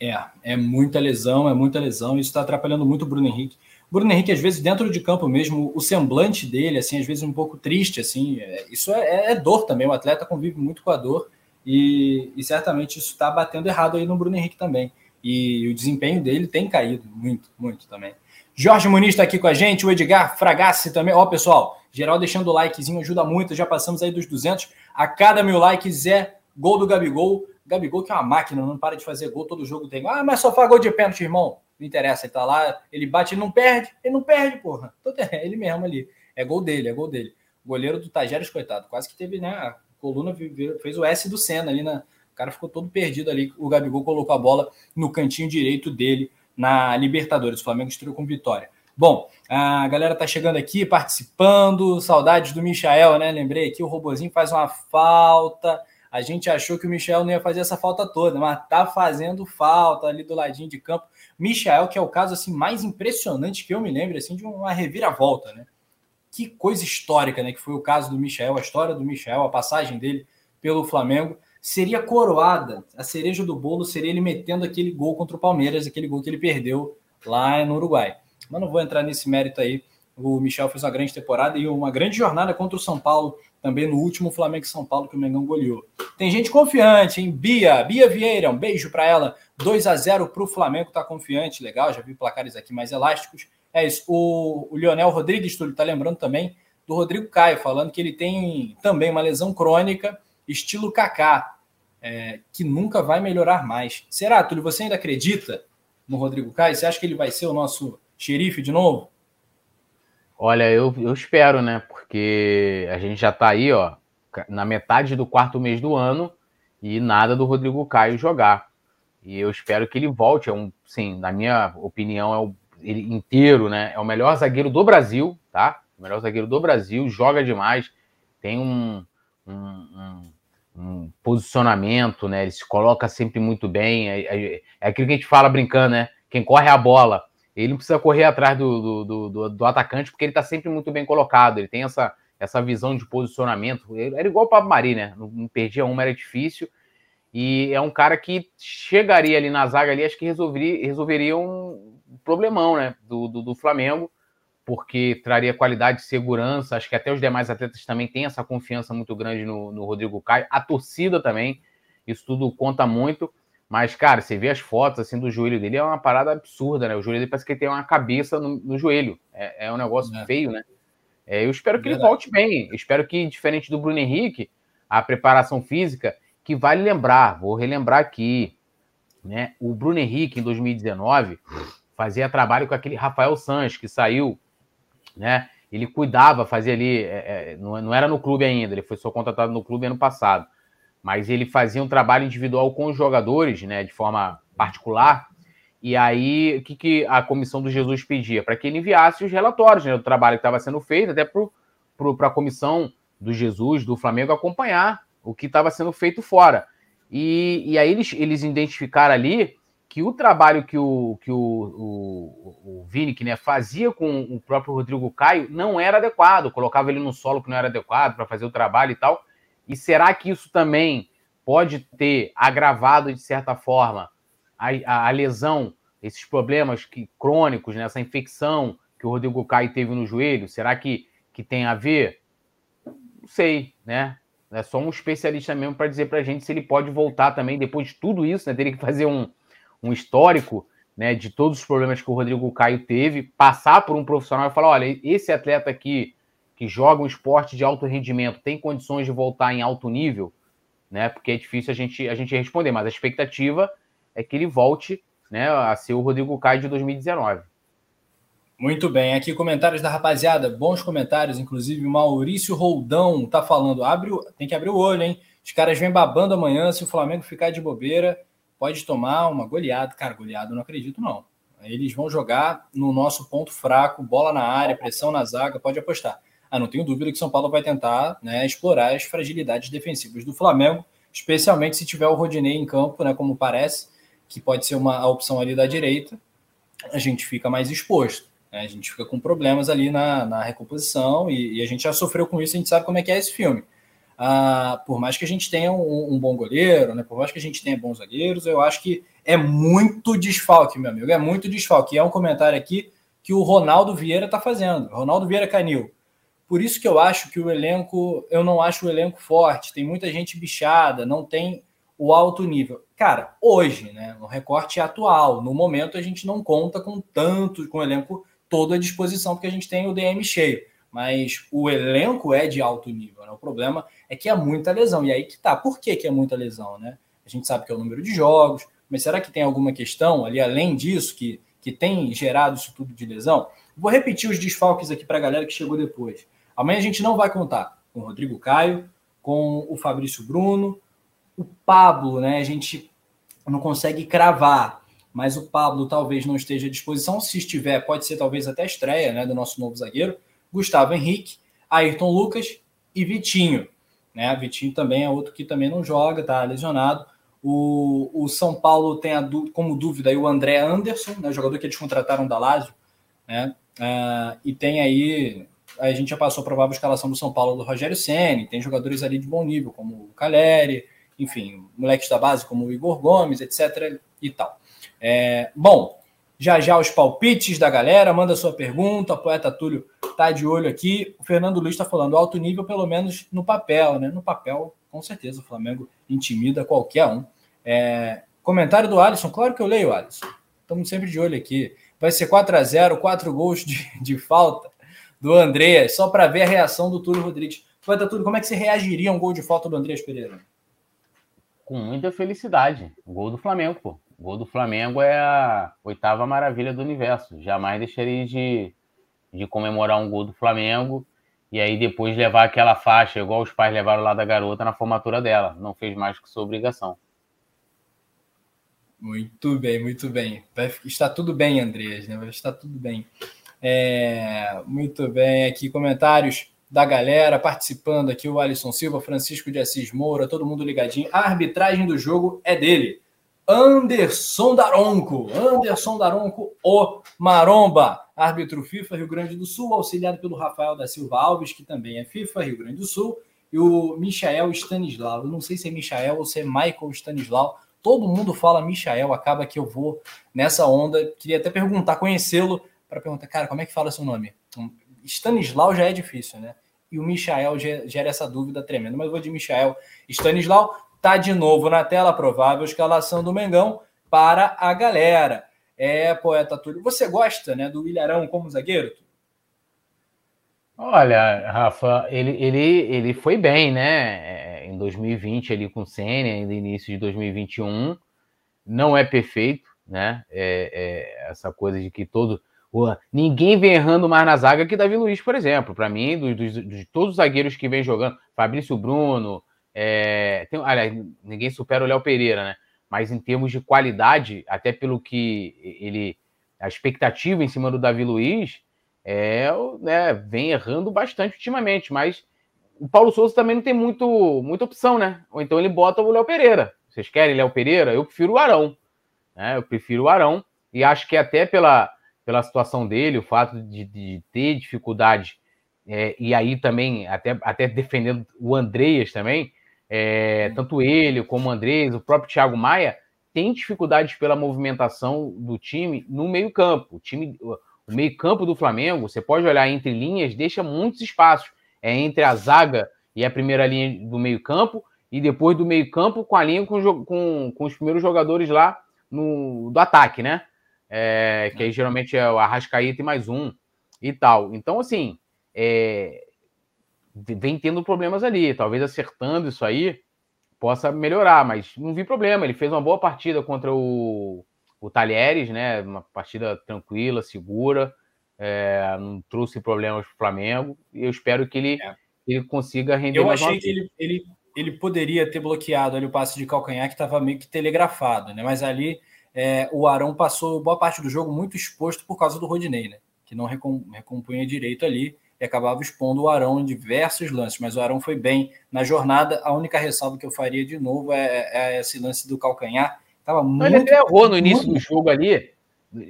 É, é muita lesão, é muita lesão. Isso está atrapalhando muito o Bruno Henrique. O Bruno Henrique, às vezes, dentro de campo mesmo, o semblante dele, assim, às vezes um pouco triste, assim, é, isso é, é, dor também. O atleta convive muito com a dor e, e certamente isso está batendo errado aí no Bruno Henrique também. E o desempenho dele tem caído muito, muito também. Jorge Muniz está aqui com a gente, o Edgar Fragassi também. Ó, pessoal, geral deixando o likezinho ajuda muito, já passamos aí dos 200. A cada mil likes é gol do Gabigol. Gabigol que é uma máquina, não para de fazer gol, todo jogo tem. Ah, mas só faz gol de pênalti, irmão. Não interessa, ele tá lá, ele bate, ele não perde, ele não perde, porra. É ele mesmo ali. É gol dele, é gol dele. Goleiro do Tajeres, coitado, quase que teve, né? Coluna fez o S do Senna ali na. O cara ficou todo perdido ali. O Gabigol colocou a bola no cantinho direito dele na Libertadores. O Flamengo estreou com vitória. Bom, a galera tá chegando aqui, participando. Saudades do Michael, né? Lembrei aqui, o Robozinho faz uma falta. A gente achou que o Michel não ia fazer essa falta toda, mas tá fazendo falta ali do ladinho de campo. Michel, que é o caso assim mais impressionante que eu me lembro assim de uma reviravolta, né? Que coisa histórica, né, que foi o caso do Michel, a história do Michel, a passagem dele pelo Flamengo seria coroada, a cereja do bolo seria ele metendo aquele gol contra o Palmeiras, aquele gol que ele perdeu lá no Uruguai. Mas não vou entrar nesse mérito aí. O Michel fez uma grande temporada e uma grande jornada contra o São Paulo, também no último Flamengo São Paulo que o Mengão goleou. Tem gente confiante, hein? Bia, Bia Vieira, um beijo para ela. 2 a 0 para o Flamengo, tá confiante, legal. Já vi placares aqui mais elásticos. É isso. O, o Leonel Rodrigues, tu tá lembrando também do Rodrigo Caio, falando que ele tem também uma lesão crônica, estilo Kaká é, que nunca vai melhorar mais. Será, Túlio, você ainda acredita no Rodrigo Caio? Você acha que ele vai ser o nosso xerife de novo? Olha, eu, eu espero, né? Porque a gente já está aí, ó, na metade do quarto mês do ano e nada do Rodrigo Caio jogar. E eu espero que ele volte. É um, sim, na minha opinião, é o ele inteiro, né? É o melhor zagueiro do Brasil, tá? O melhor zagueiro do Brasil, joga demais, tem um, um, um um posicionamento, né? Ele se coloca sempre muito bem. É, é, é, aquilo que a gente fala brincando, né? Quem corre a bola, ele não precisa correr atrás do, do, do, do atacante, porque ele está sempre muito bem colocado. Ele tem essa, essa visão de posicionamento. Ele, era igual o Pablo Mari, né? Não, não perdia uma, era difícil. E é um cara que chegaria ali na zaga ali, acho que resolveria, resolveria um problemão, né? Do, do, do Flamengo, porque traria qualidade e segurança. Acho que até os demais atletas também têm essa confiança muito grande no, no Rodrigo Caio. A torcida também, isso tudo conta muito. Mas, cara, você vê as fotos assim do joelho dele, é uma parada absurda, né? O joelho dele parece que ele tem uma cabeça no, no joelho. É, é, um negócio é. feio, né? É, eu espero que ele volte bem. Eu espero que, diferente do Bruno Henrique, a preparação física, que vale lembrar, vou relembrar aqui, né? O Bruno Henrique, em 2019, fazia trabalho com aquele Rafael Sanches, que saiu, né? Ele cuidava, fazia ali, é, é, não, não era no clube ainda, ele foi só contratado no clube ano passado mas ele fazia um trabalho individual com os jogadores, né, de forma particular. E aí, o que, que a comissão do Jesus pedia? Para que ele enviasse os relatórios né, do trabalho que estava sendo feito, até para a comissão do Jesus, do Flamengo, acompanhar o que estava sendo feito fora. E, e aí eles, eles identificaram ali que o trabalho que o, que o, o, o Vini né, fazia com o próprio Rodrigo Caio não era adequado, colocava ele no solo que não era adequado para fazer o trabalho e tal. E será que isso também pode ter agravado, de certa forma, a, a, a lesão, esses problemas que, crônicos, né, essa infecção que o Rodrigo Caio teve no joelho? Será que, que tem a ver? Não sei, né? É só um especialista mesmo para dizer para a gente se ele pode voltar também depois de tudo isso, né? Teria que fazer um, um histórico né, de todos os problemas que o Rodrigo Caio teve, passar por um profissional e falar: olha, esse atleta aqui que joga um esporte de alto rendimento tem condições de voltar em alto nível, né? Porque é difícil a gente, a gente responder, mas a expectativa é que ele volte né, a ser o Rodrigo Caio de 2019. Muito bem, aqui comentários da rapaziada, bons comentários, inclusive Maurício Roldão tá falando, abre tem que abrir o olho, hein? Os caras vêm babando amanhã, se o Flamengo ficar de bobeira, pode tomar uma goleada. Cara, goleada eu não acredito não. Eles vão jogar no nosso ponto fraco, bola na área, pressão na zaga, pode apostar. Ah, não tenho dúvida que São Paulo vai tentar né, explorar as fragilidades defensivas do Flamengo, especialmente se tiver o Rodinei em campo, né, como parece, que pode ser uma opção ali da direita, a gente fica mais exposto. Né, a gente fica com problemas ali na, na recomposição e, e, a gente já sofreu com isso, a gente sabe como é que é esse filme. Ah, por mais que a gente tenha um, um, bom goleiro, né, por mais que a gente tenha bons zagueiros, eu acho que é muito desfalque, meu amigo, é muito desfalque. É um comentário aqui que o Ronaldo Vieira está fazendo. Ronaldo Vieira Canil por isso que eu acho que o elenco, eu não acho o elenco forte. Tem muita gente bichada, não tem o alto nível. Cara, hoje, né, no recorte atual, no momento a gente não conta com tanto, com o elenco todo à disposição, porque a gente tem o DM cheio. Mas o elenco é de alto nível, né? O problema é que é muita lesão. E aí que tá. Por que, que é muita lesão, né? A gente sabe que é o número de jogos, mas será que tem alguma questão ali além disso que, que tem gerado isso tudo de lesão? Vou repetir os desfalques aqui para a galera que chegou depois. Amanhã a gente não vai contar com o Rodrigo Caio, com o Fabrício Bruno, o Pablo, né? A gente não consegue cravar, mas o Pablo talvez não esteja à disposição. Se estiver, pode ser talvez até estreia né, do nosso novo zagueiro. Gustavo Henrique, Ayrton Lucas e Vitinho. Né? Vitinho também é outro que também não joga, tá lesionado. O, o São Paulo tem a, como dúvida o André Anderson, né, jogador que eles contrataram da Lazio, né? Uh, e tem aí a gente já passou a provável escalação do São Paulo do Rogério Ceni, tem jogadores ali de bom nível, como o Caleri, enfim, moleques da base como o Igor Gomes, etc. e tal. É, bom, já já os palpites da galera, manda sua pergunta, o poeta Túlio tá de olho aqui. O Fernando Luiz está falando alto nível, pelo menos no papel, né? No papel, com certeza, o Flamengo intimida qualquer um. É, comentário do Alisson, claro que eu leio, Alisson. Estamos sempre de olho aqui. Vai ser 4 a 0 quatro gols de, de falta do Andreas, só para ver a reação do Túlio Rodrigues. Poeta Túlio, como é que você reagiria a um gol de falta do Andreas Pereira? Com muita felicidade. O gol do Flamengo, pô. Gol do Flamengo é a oitava maravilha do universo. Jamais deixaria de, de comemorar um gol do Flamengo e aí depois levar aquela faixa, igual os pais levaram lá da garota na formatura dela. Não fez mais que sua obrigação. Muito bem, muito bem. Está tudo bem, Andreas, né? Está tudo bem. É, muito bem, aqui comentários da galera participando aqui, o Alisson Silva, Francisco de Assis Moura, todo mundo ligadinho. A arbitragem do jogo é dele. Anderson Daronco, Anderson Daronco, o Maromba, árbitro FIFA Rio Grande do Sul, auxiliado pelo Rafael da Silva Alves, que também é FIFA Rio Grande do Sul, e o Michael Stanislau. Eu não sei se é Michael ou se é Michael Stanislau. Todo mundo fala Michael, acaba que eu vou nessa onda. Queria até perguntar, conhecê-lo para perguntar, cara, como é que fala seu nome? Stanislau já é difícil, né? E o Michael gera essa dúvida tremenda. Mas eu vou de Michael. Stanislau tá de novo na tela, provável escalação do Mengão para a galera. É, poeta Túlio. Você gosta né, do Ilharão como zagueiro? Olha, Rafa, ele, ele, ele foi bem, né? É, em 2020, ali com o Senna, ainda início de 2021. Não é perfeito, né? É, é, essa coisa de que todo. Ninguém vem errando mais na zaga que Davi Luiz, por exemplo. Para mim, dos, dos, de todos os zagueiros que vem jogando, Fabrício Bruno, é, tem, aliás, ninguém supera o Léo Pereira, né? Mas em termos de qualidade, até pelo que ele. A expectativa em cima do Davi Luiz é, né, vem errando bastante ultimamente, mas o Paulo Souza também não tem muito, muita opção, né? Ou então ele bota o Léo Pereira. Vocês querem Léo Pereira? Eu prefiro o Arão. Né? Eu prefiro o Arão. E acho que até pela, pela situação dele, o fato de, de ter dificuldade, é, e aí também, até, até defendendo o Andreas também, é, tanto ele como o Andrés, o próprio Thiago Maia, tem dificuldades pela movimentação do time no meio-campo. O time, o meio-campo do Flamengo, você pode olhar entre linhas, deixa muitos espaços. É entre a zaga e a primeira linha do meio-campo, e depois do meio-campo com a linha com, com, com, os primeiros jogadores lá no, do ataque, né? É, que aí geralmente é o Arrascaíta e mais um e tal. Então, assim, é, vem tendo problemas ali. Talvez acertando isso aí possa melhorar, mas não vi problema. Ele fez uma boa partida contra o, o Talheres, né? Uma partida tranquila, segura, é, não trouxe problemas para o Flamengo. E eu espero que ele, é. ele consiga render eu achei que ele, ele, ele poderia ter bloqueado ali o passe de calcanhar, que estava meio que telegrafado, né? Mas ali é, o Arão passou boa parte do jogo muito exposto por causa do Rodinei, né? Que não recompunha direito ali e acabava expondo o Arão em diversos lances, mas o Arão foi bem na jornada. A única ressalva que eu faria de novo é, é esse lance do calcanhar. Tava muito, ele até errou no início muito... do jogo ali.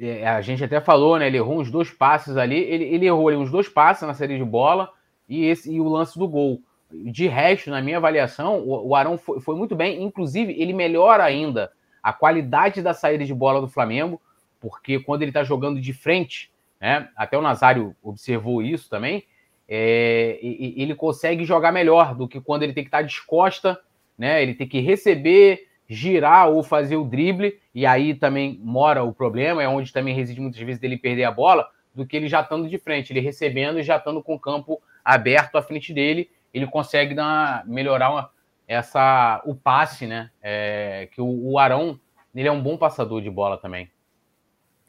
É, a gente até falou, né? Ele errou uns dois passes ali. Ele, ele errou ali uns dois passes na série de bola e, esse, e o lance do gol. De resto, na minha avaliação, o, o Arão foi, foi muito bem. Inclusive, ele melhora ainda a qualidade da saída de bola do Flamengo, porque quando ele está jogando de frente, né? Até o Nazário observou isso também. É, ele consegue jogar melhor do que quando ele tem que estar descosta, né? Ele tem que receber, girar ou fazer o drible, e aí também mora o problema, é onde também reside muitas vezes dele perder a bola, do que ele já estando de frente, ele recebendo e já estando com o campo aberto à frente dele, ele consegue dar, melhorar uma, essa, o passe, né? É, que o, o Arão, ele é um bom passador de bola também.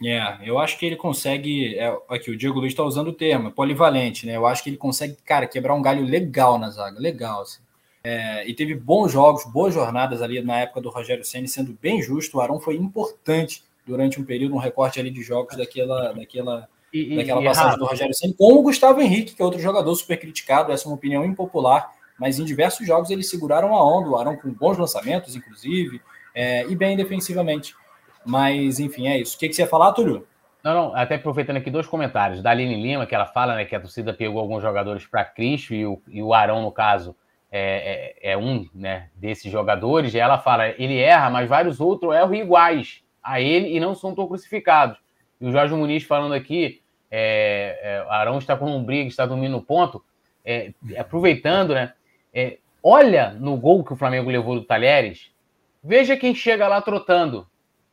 É, eu acho que ele consegue. É, aqui, o Diego Luiz está usando o termo, polivalente, né? Eu acho que ele consegue, cara, quebrar um galho legal na zaga, legal. Assim. É, e teve bons jogos, boas jornadas ali na época do Rogério Senna, sendo bem justo. O Arão foi importante durante um período, um recorte ali de jogos daquela, daquela, e, daquela e, passagem do Rogério Senna, com o Gustavo Henrique, que é outro jogador super criticado, essa é uma opinião impopular, mas em diversos jogos eles seguraram a onda, o Arão com bons lançamentos, inclusive, é, e bem defensivamente. Mas, enfim, é isso. O que, que você ia falar, Túlio? Não, não, até aproveitando aqui dois comentários. Da Aline Lima, que ela fala né, que a torcida pegou alguns jogadores para Cristo e o, e o Arão, no caso, é, é, é, um né, desses jogadores. E ela fala: ele erra, mas vários outros erram iguais a ele e não são tão crucificados. E o Jorge Muniz falando aqui: é, é, Arão está com um briga, está dormindo no ponto. É, aproveitando, né? É, olha no gol que o Flamengo levou do Talheres. Veja quem chega lá trotando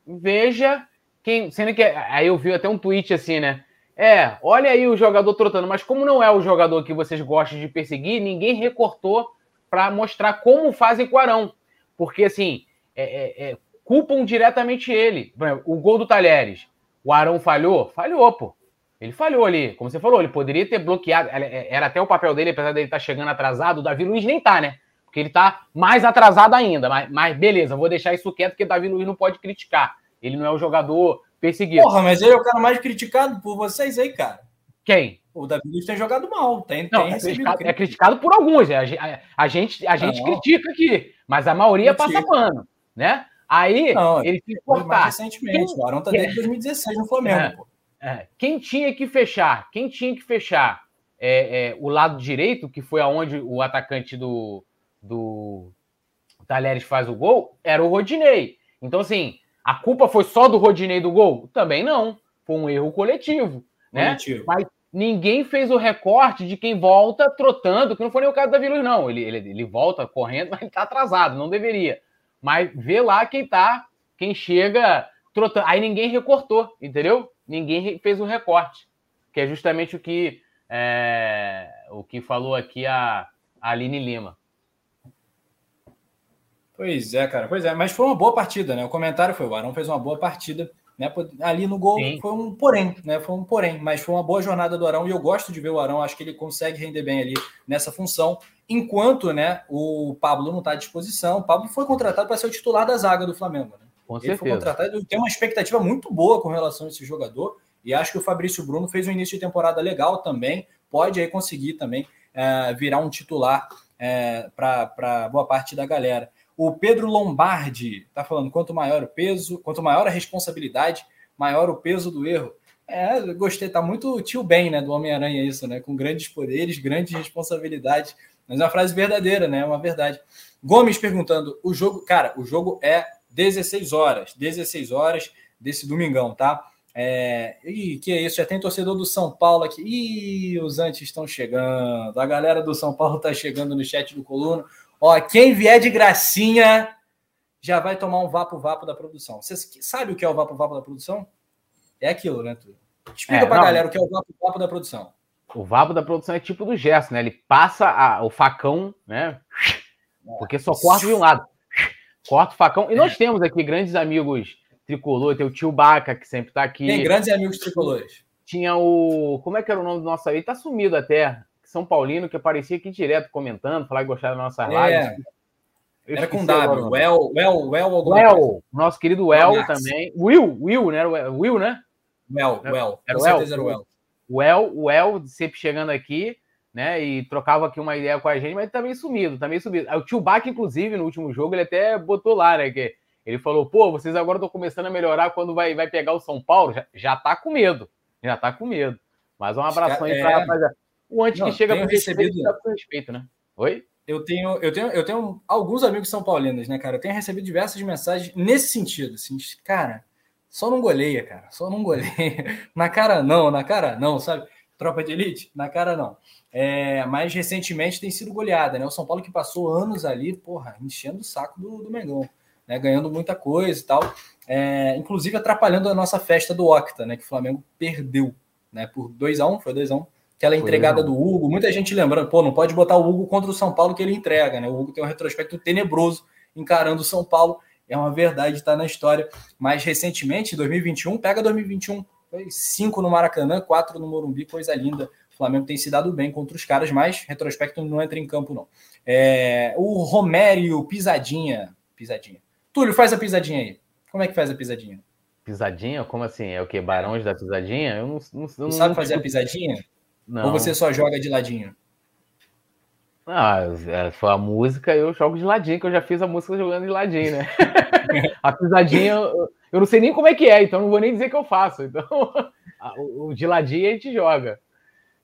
veja quem. Sendo que. Aí eu vi até um tweet assim, né? É, olha aí o jogador trotando, mas como não é o jogador que vocês gostam de perseguir, ninguém recortou para mostrar como fazem com o Arão. Porque, assim, é, é, é, culpam diretamente ele. O gol do Talheres, o Arão falhou? Falhou, pô. Ele falhou ali, como você falou, ele poderia ter bloqueado. É, era até o papel dele, apesar dele estar tá chegando atrasado. O Davi Luiz nem tá, né? Porque ele tá mais atrasado ainda. Mas, mas beleza, vou deixar isso quieto, porque Davi Luiz não pode criticar. Ele não é o jogador perseguido. Porra, mas ele é o cara mais criticado por vocês aí, cara. Quem? O Davi Luiz tem jogado mal, tem, não, tem é, criticado, é criticado por alguns. A, a, a gente, a gente critica aqui, mas a maioria critica. passa pano, né? Aí não, ele que cortar. recentemente, quem, o Arão tá desde 2016 no Flamengo. É, é, quem tinha que fechar? Quem tinha que fechar é, é, o lado direito, que foi aonde o atacante do, do Talheres faz o gol, era o Rodinei. Então, assim, a culpa foi só do Rodinei do gol? Também não. Foi um erro coletivo. né? Mas ninguém fez o recorte de quem volta trotando, que não foi nem o caso da Luiz, não. Ele, ele, ele volta correndo, mas ele tá atrasado, não deveria. Mas vê lá quem tá, quem chega trotando. Aí ninguém recortou, entendeu? Ninguém fez o recorte, que é justamente o que é, o que falou aqui a, a Aline Lima. Pois é, cara. Pois é, mas foi uma boa partida, né? O comentário foi: o Arão fez uma boa partida. Né? Ali no gol Sim. foi um porém, né? Foi um porém, mas foi uma boa jornada do Arão e eu gosto de ver o Arão, acho que ele consegue render bem ali nessa função, enquanto né, o Pablo não está à disposição. O Pablo foi contratado para ser o titular da zaga do Flamengo. Né? Com ele certeza. foi contratado, tem uma expectativa muito boa com relação a esse jogador, e acho que o Fabrício Bruno fez um início de temporada legal também, pode aí conseguir também é, virar um titular é, para boa parte da galera. O Pedro Lombardi está falando: quanto maior o peso, quanto maior a responsabilidade, maior o peso do erro. É, gostei, tá muito tio bem, né, do Homem-Aranha isso, né, com grandes poderes, grandes responsabilidades. Mas é uma frase verdadeira, né, é uma verdade. Gomes perguntando: o jogo, cara, o jogo é 16 horas, 16 horas desse domingão, tá? É, e que é isso? Já tem torcedor do São Paulo aqui. Ih, os antes estão chegando. A galera do São Paulo está chegando no chat do Coluno. Ó, quem vier de gracinha já vai tomar um vapo-vapo da produção. Você sabe o que é o vapo-vapo da produção? É aquilo, né, tu? Explica é, pra não, galera o que é o vapo-vapo da produção. O vapo da produção é tipo do gesto, né? Ele passa a, o facão, né? Porque só corta de um lado. Corta o facão. E nós é. temos aqui grandes amigos tricolor, tem o tio Baca, que sempre tá aqui. Tem grandes amigos tricolores. Tinha o. Como é que era o nome do nosso aí? Tá sumido até. São Paulino, que aparecia aqui direto comentando, falar que gostava da nossa é. lives. Era com W, Well, Well, Well, alguma well, nosso querido Well também. Will, Will, né? Will, né? Well, Well, era com well. certeza era o Well. Well, Well, sempre chegando aqui, né? E trocava aqui uma ideia com a gente, mas também sumido, também sumido. O tio Bach, inclusive, no último jogo, ele até botou lá, né? Que ele falou, pô, vocês agora estão começando a melhorar quando vai, vai pegar o São Paulo. Já, já tá com medo, já tá com medo. Mas um abração aí pra é... rapaziada. O antes que chega para recebido... respeito, né? Oi? Eu tenho, eu tenho, eu tenho alguns amigos são paulinos, né, cara? Eu tenho recebido diversas mensagens nesse sentido, assim, de, cara, só não goleia, cara, só não goleia. na cara não, na cara não, sabe? Tropa de elite, na cara não. É, mas recentemente tem sido goleada, né? O São Paulo que passou anos ali, porra, enchendo o saco do, do Mengão, né? Ganhando muita coisa e tal. É, inclusive atrapalhando a nossa festa do Octa, né? Que o Flamengo perdeu, né? Por 2 a 1 um, foi 2 a 1 um, aquela entregada do Hugo, muita gente lembrando, pô, não pode botar o Hugo contra o São Paulo que ele entrega, né? O Hugo tem um retrospecto tenebroso encarando o São Paulo, é uma verdade, está na história. Mas recentemente, 2021, pega 2021, foi cinco no Maracanã, quatro no Morumbi, coisa linda. O Flamengo tem se dado bem contra os caras, mas retrospecto não entra em campo, não. É, o Romério, pisadinha. Pisadinha. Túlio, faz a pisadinha aí. Como é que faz a pisadinha? Pisadinha? Como assim? É o que? Barões da pisadinha? Eu não, não, não, não sabe fazer a pisadinha? Não. Ou você só joga de ladinho? Ah, é, foi a música, eu jogo de ladinho, que eu já fiz a música jogando de ladinho, né? a pisadinha, eu não sei nem como é que é, então não vou nem dizer que eu faço. Então, o de ladinho a gente joga.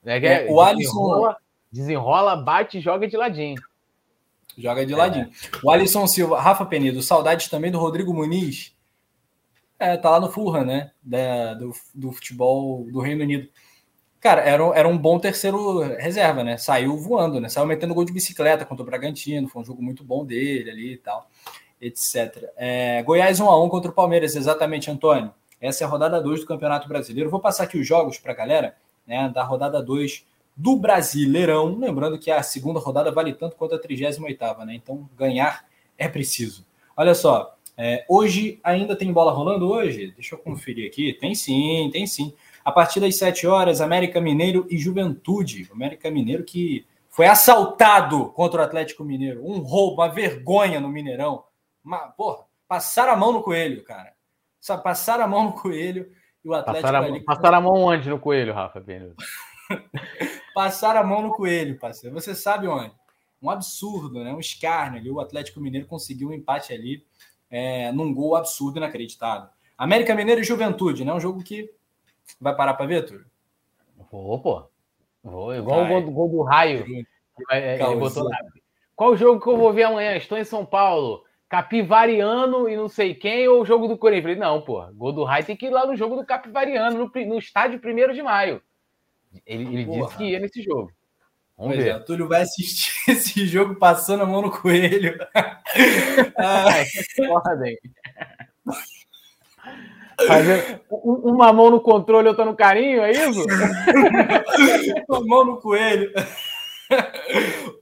É, é, o Alisson desenrola, desenrola, bate e joga de ladinho. Joga de ladinho. O Alisson Silva, Rafa Penido, saudades também do Rodrigo Muniz. É, tá lá no Fulham, né? Da, do, do futebol do Reino Unido. Cara, era, era um bom terceiro reserva, né? Saiu voando, né? Saiu metendo gol de bicicleta contra o Bragantino, foi um jogo muito bom dele ali e tal, etc. É, Goiás 1x1 contra o Palmeiras, exatamente, Antônio. Essa é a rodada 2 do Campeonato Brasileiro. Vou passar aqui os jogos para a galera, né? Da rodada 2 do Brasileirão. Lembrando que a segunda rodada vale tanto quanto a 38, né? Então ganhar é preciso. Olha só, é, hoje ainda tem bola rolando hoje? Deixa eu conferir aqui. Tem sim, tem sim. A partir das 7 horas, América Mineiro e Juventude. O América Mineiro que foi assaltado contra o Atlético Mineiro. Um roubo, uma vergonha no Mineirão. Uma, porra, passaram a mão no coelho, cara. Só passaram a mão no coelho e o Atlético passaram, ali... passaram a mão onde no coelho, Rafa passaram a mão no coelho, parceiro. Você sabe onde? Um absurdo, né? Um escárnio ali. O Atlético Mineiro conseguiu um empate ali é, num gol absurdo inacreditável. América Mineiro e Juventude, né? Um jogo que Vai parar para ver, Túlio? Vou, pô. Vou, igual Vai. o gol, gol, do raio. Ele botou lá. Qual jogo que eu vou ver amanhã? Estou em São Paulo. Capivariano e não sei quem, ou o jogo do Corinthians. Falei, não, pô, gol do Rai tem que ir lá no jogo do Capivariano, no, no estádio 1 de maio. Ele, ele disse que ia nesse jogo. Vamos pois ver. É, Túlio vai assistir esse jogo passando a mão no coelho. Ai, podem. Fazendo uma mão no controle, outra no carinho, é isso? uma mão no coelho.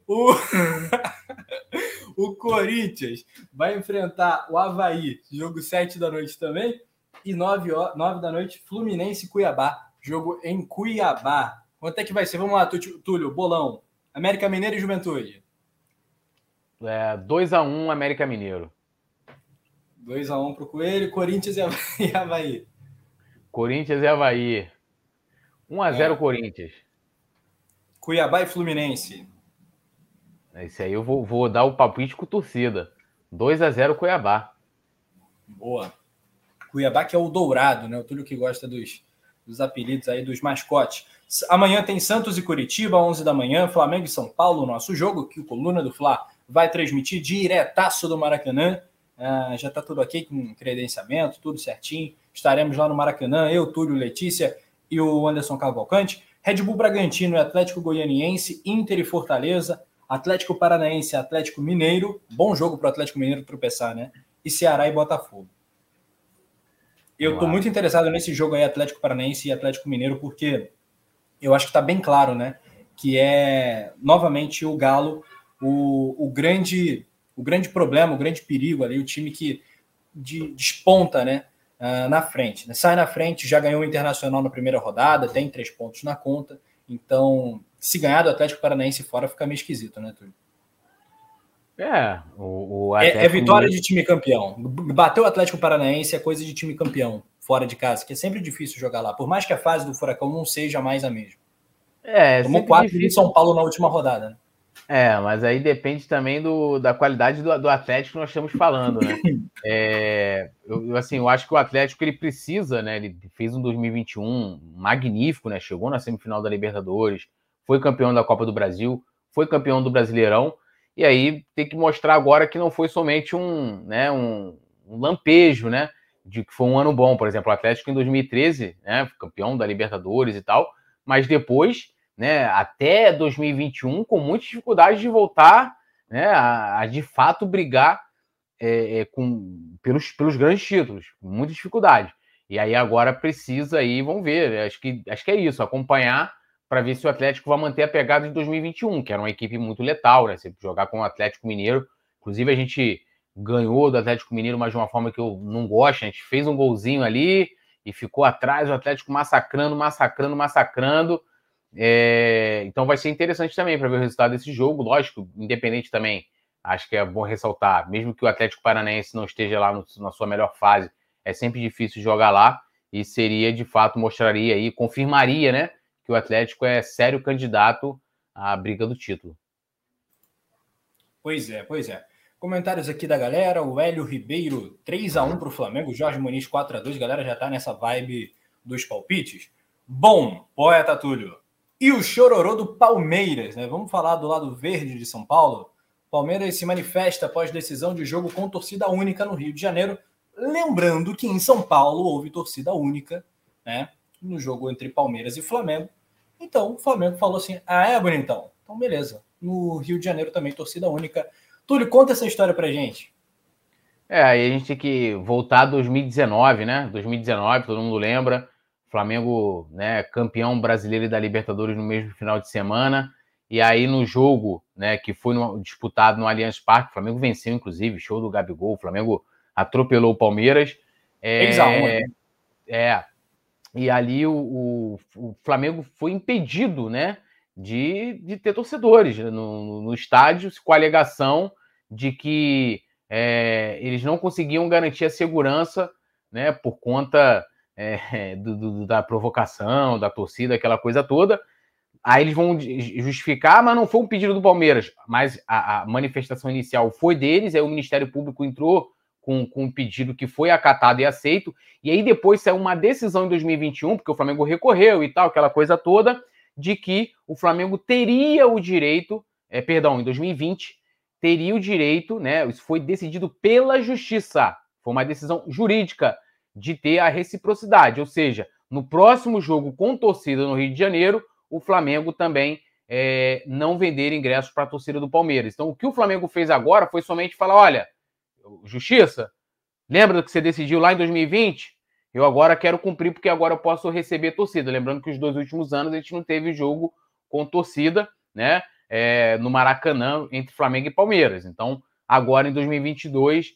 O... o Corinthians vai enfrentar o Havaí, jogo 7 da noite também, e 9, 9 da noite, Fluminense e Cuiabá, jogo em Cuiabá. Quanto é que vai ser? Vamos lá, Túlio, bolão. América Mineiro e Juventude. É, 2x1 América Mineiro. 2x1 para o Coelho, Corinthians e Havaí. Corinthians e Havaí. 1x0 é. Corinthians. Cuiabá e Fluminense. Esse aí eu vou, vou dar o palpite com torcida. 2 a 0 Cuiabá. Boa. Cuiabá que é o dourado, né? O Túlio que gosta dos, dos apelidos aí dos mascotes. Amanhã tem Santos e Curitiba, 11 da manhã, Flamengo e São Paulo, nosso jogo, que o Coluna do Fla vai transmitir diretaço do Maracanã. Ah, já está tudo aqui com credenciamento, tudo certinho. Estaremos lá no Maracanã, eu, Túlio, Letícia e o Anderson Cavalcante. Red Bull Bragantino e Atlético Goianiense, Inter e Fortaleza, Atlético Paranaense e Atlético Mineiro. Bom jogo para o Atlético Mineiro tropeçar, né? E Ceará e Botafogo. Eu estou muito interessado nesse jogo aí, Atlético Paranaense e Atlético Mineiro, porque eu acho que está bem claro, né? Que é novamente o Galo o, o, grande, o grande problema, o grande perigo ali, o time que de, desponta, né? Uh, na frente. Né? Sai na frente, já ganhou o Internacional na primeira rodada, tem três pontos na conta. Então, se ganhar do Atlético Paranaense fora, fica meio esquisito, né, Túlio? É, o, o é, é, vitória de time campeão. Bateu o Atlético Paranaense é coisa de time campeão, fora de casa, que é sempre difícil jogar lá. Por mais que a fase do Furacão não seja mais a mesma. É, Tomou quatro de São Paulo na última rodada, né? É, mas aí depende também do, da qualidade do, do Atlético que nós estamos falando, né? É, eu, assim, eu acho que o Atlético ele precisa, né? Ele fez um 2021 magnífico, né? Chegou na semifinal da Libertadores, foi campeão da Copa do Brasil, foi campeão do Brasileirão, e aí tem que mostrar agora que não foi somente um, né, um, um lampejo, né, de que foi um ano bom. Por exemplo, o Atlético em 2013, né, campeão da Libertadores e tal, mas depois, né, até 2021, com muitas dificuldades de voltar, né, a, a de fato brigar é, é, com, pelos, pelos grandes títulos, muita dificuldade. E aí agora precisa aí, vamos ver, acho que, acho que é isso, acompanhar para ver se o Atlético vai manter a pegada de 2021, que era uma equipe muito letal, né? Jogar com o Atlético Mineiro. Inclusive, a gente ganhou do Atlético Mineiro, mas de uma forma que eu não gosto. A gente fez um golzinho ali e ficou atrás, o Atlético massacrando, massacrando, massacrando. É... Então vai ser interessante também para ver o resultado desse jogo. Lógico, independente também, acho que é bom ressaltar, mesmo que o Atlético Paranaense não esteja lá no, na sua melhor fase, é sempre difícil jogar lá e seria de fato mostraria aí, confirmaria, né? que o Atlético é sério candidato à briga do título. Pois é, pois é. Comentários aqui da galera. O Hélio Ribeiro, 3 a 1 para o Flamengo. Jorge Muniz, 4 a 2 Galera já tá nessa vibe dos palpites. Bom, poeta Túlio. E o chororô do Palmeiras, né? Vamos falar do lado verde de São Paulo. Palmeiras se manifesta após decisão de jogo com torcida única no Rio de Janeiro. Lembrando que em São Paulo houve torcida única, né? No jogo entre Palmeiras e Flamengo. Então, o Flamengo falou assim: ah, é, bonitão? Então, beleza. No Rio de Janeiro também, torcida única. Túlio, conta essa história pra gente. É, aí a gente tem que voltar a 2019, né? 2019, todo mundo lembra. Flamengo, né, campeão brasileiro da Libertadores no mesmo final de semana. E aí no jogo, né, que foi no, disputado no Allianz Parque, o Flamengo venceu, inclusive, show do Gabigol. O Flamengo atropelou o Palmeiras. É, 6 a 1, né? é, e ali o, o, o, Flamengo foi impedido né, de, de ter torcedores no, no, no estádio, com a alegação de que é, eles não conseguiam garantir a segurança né, por conta é, do, do, da provocação, da torcida, aquela coisa toda. Aí eles vão justificar, mas não foi um pedido do Palmeiras, mas a, a manifestação inicial foi deles, aí o Ministério Público entrou com, com um pedido que foi acatado e aceito. E aí depois saiu uma decisão em 2021, porque o Flamengo recorreu e tal, aquela coisa toda, de que o Flamengo teria o direito, é, perdão, em 2020, teria o direito, né? Isso foi decidido pela justiça, foi uma decisão jurídica de ter a reciprocidade, ou seja, no próximo jogo com torcida no Rio de Janeiro, o Flamengo também é, não vender ingressos para a torcida do Palmeiras. Então, o que o Flamengo fez agora foi somente falar: olha, justiça, lembra do que você decidiu lá em 2020? Eu agora quero cumprir porque agora eu posso receber torcida. Lembrando que os dois últimos anos a gente não teve jogo com torcida, né? É, no Maracanã entre Flamengo e Palmeiras. Então, agora em 2022,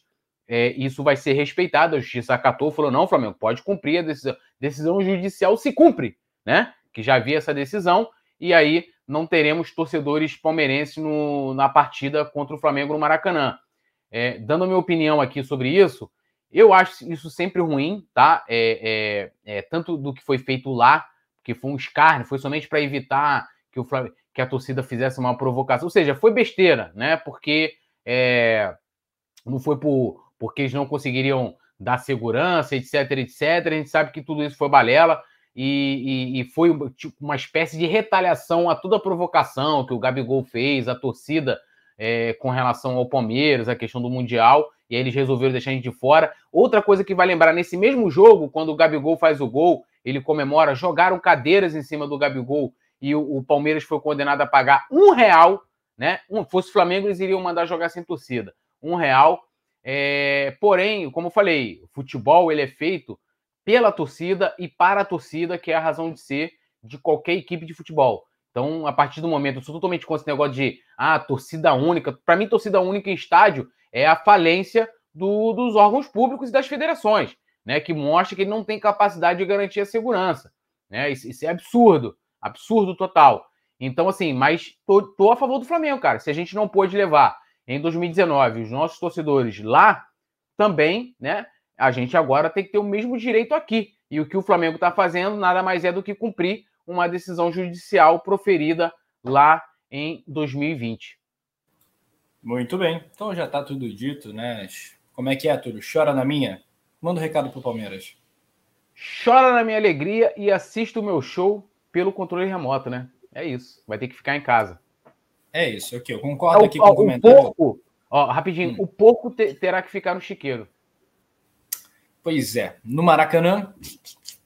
é, isso vai ser respeitado. A justiça acatou, falou: não, Flamengo, pode cumprir a decisão. Decisão judicial se cumpre, né? Que já havia essa decisão, e aí não teremos torcedores palmeirenses na partida contra o Flamengo no Maracanã. É, dando a minha opinião aqui sobre isso, eu acho isso sempre ruim, tá? É, é, é tanto do que foi feito lá, que foi um escárnio, foi somente para evitar que, o, que a torcida fizesse uma provocação. Ou seja, foi besteira, né? Porque é, não foi por, porque eles não conseguiriam dar segurança, etc, etc. A gente sabe que tudo isso foi balela. E, e, e, foi tipo, uma espécie de retaliação a toda a provocação que o Gabigol fez, a torcida é, com relação ao Palmeiras, a questão do Mundial e aí eles resolveram deixar a gente de fora. Outra coisa que vai lembrar, nesse mesmo jogo, quando o Gabigol faz o gol, ele comemora, jogaram cadeiras em cima do Gabigol e o, o Palmeiras foi condenado a pagar um real, né? Um, fosse Flamengo, eles iriam mandar jogar sem torcida. Um real. É, porém, como eu falei, o futebol ele é feito pela torcida e para a torcida, que é a razão de ser de qualquer equipe de futebol. Então, a partir do momento, eu sou totalmente contra esse negócio de ah, torcida única. Para mim, torcida única em estádio é a falência do, dos órgãos públicos e das federações, né? Que mostra que ele não tem capacidade de garantir a segurança. Né? Isso, isso é absurdo, absurdo total. Então, assim, mas tô, tô, a favor do Flamengo, cara. Se a gente não pôde levar em 2019 os nossos torcedores lá, também, né? A gente agora tem que ter o mesmo direito aqui. E o que o Flamengo está fazendo nada mais é do que cumprir uma decisão judicial proferida lá em 2020. Muito bem. Então já está tudo dito, né? Como é que é, Túlio? Chora na minha? Manda um recado pro Palmeiras. Chora na minha alegria e assista o meu show pelo controle remoto, né? É isso. Vai ter que ficar em casa. É isso, aqui. Eu concordo é, aqui com o, o comentário. Porco, ó, rapidinho, hum. o porco te, terá que ficar no chiqueiro. Pois é. No Maracanã,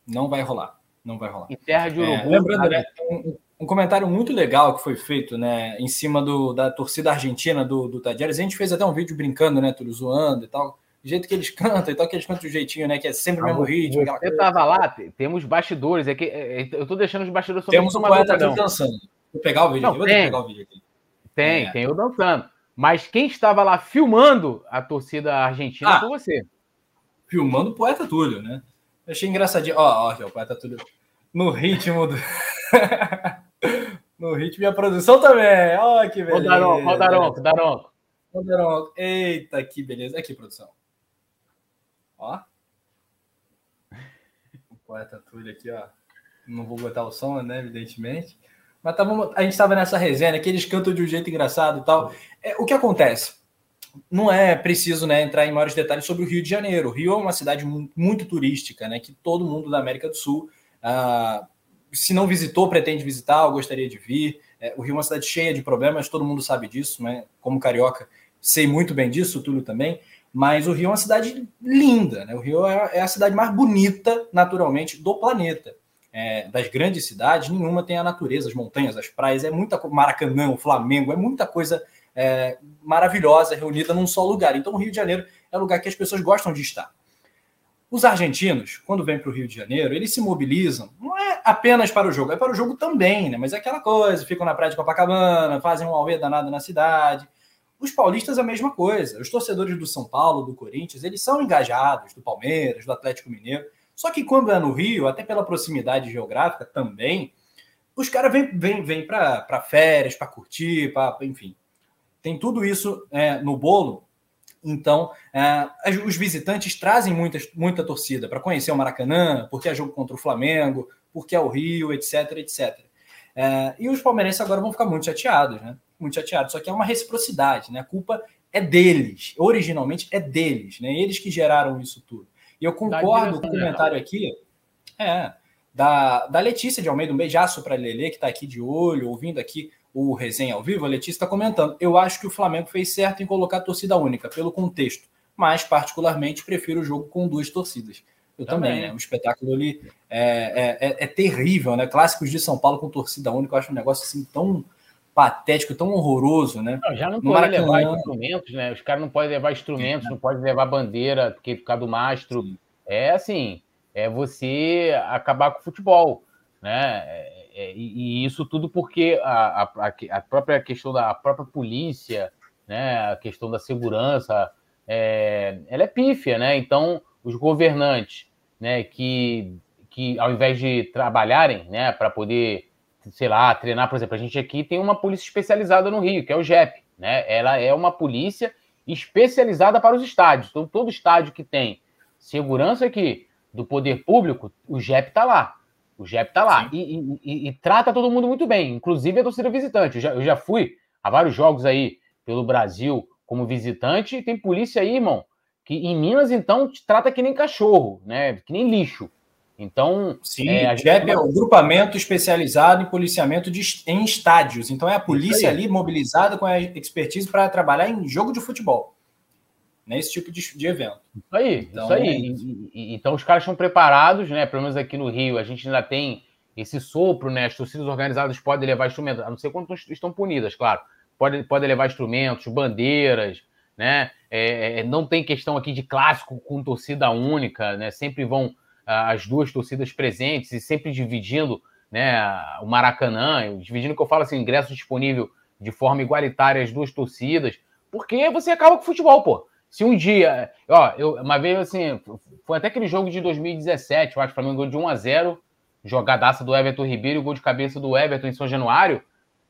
não vai rolar. Não vai rolar. Em terra de é, urubu. É, lembrando, né, um, um comentário muito legal que foi feito, né, em cima do, da torcida argentina do, do Tadieres. A gente fez até um vídeo brincando, né, tudo zoando e tal. Do jeito que eles cantam e tal, que eles cantam do jeitinho, né, que é sempre o mesmo ritmo. Você estava lá, temos bastidores. É que é, é, eu tô deixando os bastidores sobre Temos um poeta aqui dançando. Vou pegar o vídeo não, aqui. Vou pegar o vídeo aqui. Tem, é. tem eu dançando. Mas quem estava lá filmando a torcida argentina ah, foi você. Filmando o poeta Túlio, né? Eu achei engraçadinho. Ó, ó, o poeta Túlio no ritmo do. no ritmo e a produção também. Olha que beleza. Rodaronco, Rodaronco, Daronco. Rodaronco. Eita, que beleza. Aqui, produção. Ó. O poeta Túlio aqui, ó. Não vou botar o som, né? Evidentemente. Mas tava, a gente estava nessa resenha, que eles cantam de um jeito engraçado e tal. É, o que acontece? Não é preciso né, entrar em maiores detalhes sobre o Rio de Janeiro. O Rio é uma cidade muito, muito turística, né? Que todo mundo da América do Sul ah, se não visitou, pretende visitar, ou gostaria de vir. É, o Rio é uma cidade cheia de problemas, todo mundo sabe disso, né? Como carioca, sei muito bem disso, o Túlio também. Mas o Rio é uma cidade linda, né? O Rio é, é a cidade mais bonita, naturalmente, do planeta. É, das grandes cidades, nenhuma tem a natureza, as montanhas, as praias, é muita Maracanã, o Flamengo, é muita coisa é, maravilhosa reunida num só lugar. Então, o Rio de Janeiro é lugar que as pessoas gostam de estar. Os argentinos, quando vêm para o Rio de Janeiro, eles se mobilizam, não é apenas para o jogo, é para o jogo também, né? Mas é aquela coisa, ficam na praia de Copacabana, fazem um auê danado na cidade. Os paulistas a mesma coisa. Os torcedores do São Paulo, do Corinthians, eles são engajados, do Palmeiras, do Atlético Mineiro. Só que quando é no Rio, até pela proximidade geográfica também, os caras vêm vem, vem para férias, para curtir, pra, enfim. Tem tudo isso é, no bolo então, é, os visitantes trazem muita, muita torcida para conhecer o Maracanã, porque é jogo contra o Flamengo, porque é o Rio, etc, etc. É, e os palmeirenses agora vão ficar muito chateados, né? Muito chateados. Só que é uma reciprocidade, né? A culpa é deles. Originalmente é deles, né? Eles que geraram isso tudo. E eu concordo com o comentário aqui. É, da, da Letícia de Almeida, um beijaço para a Lele, que está aqui de olho, ouvindo aqui o resenha ao vivo, a Letícia está comentando. Eu acho que o Flamengo fez certo em colocar torcida única, pelo contexto, mas particularmente prefiro o jogo com duas torcidas. Eu também, também né? O espetáculo ali é, é, é, é, terrível, né? Clássicos de São Paulo com torcida única, eu acho um negócio assim tão patético, tão horroroso, né? Não, já não pode levar instrumentos, né? Os caras não podem levar instrumentos, é. não podem levar bandeira, porque ficar do mastro. Sim. É assim, é você acabar com o futebol, né? É, é, e, e, isso tudo porque a, a, a, própria questão da própria polícia, né? A questão da segurança, é, ela é pífia, né? Então, os governantes, né? Que, que ao invés de trabalharem, né? Para poder sei lá, treinar, por exemplo, a gente aqui tem uma polícia especializada no Rio, que é o JEP, né? Ela é uma polícia especializada para os estádios. Então, todo estádio que tem segurança aqui do poder público, o JEP está lá. O JEP está lá. E, e, e, trata todo mundo muito bem, inclusive a torcida visitante. Eu já, eu já fui a vários jogos aí pelo Brasil como visitante, e tem polícia aí, irmão, que em Minas, então, te trata que nem cachorro, né? Que nem lixo. Então, sim, é, a GEP é o grupamento especializado em policiamento de, em estádios. Então é a polícia ali mobilizada com a expertise para trabalhar em jogo de futebol. Nesse tipo de, de evento. Isso aí, então, isso aí. É isso. E, e, então os caras estão preparados, né? Pelo menos aqui no Rio, a gente ainda tem esse sopro, né? As torcidas organizadas podem levar instrumentos, a não ser quando estão punidas, claro. Podem pode levar instrumentos, bandeiras, né? É, é, não tem questão aqui de clássico com torcida única, né? Sempre vão as duas torcidas presentes e sempre dividindo né, o Maracanã, dividindo que eu falo assim, ingresso disponível de forma igualitária as duas torcidas, porque você acaba com o futebol, pô. Se um dia, ó, eu, uma vez assim, foi até aquele jogo de 2017, eu acho o Flamengo de 1 a 0 jogadaça do Everton Ribeiro e gol de cabeça do Everton em São Januário,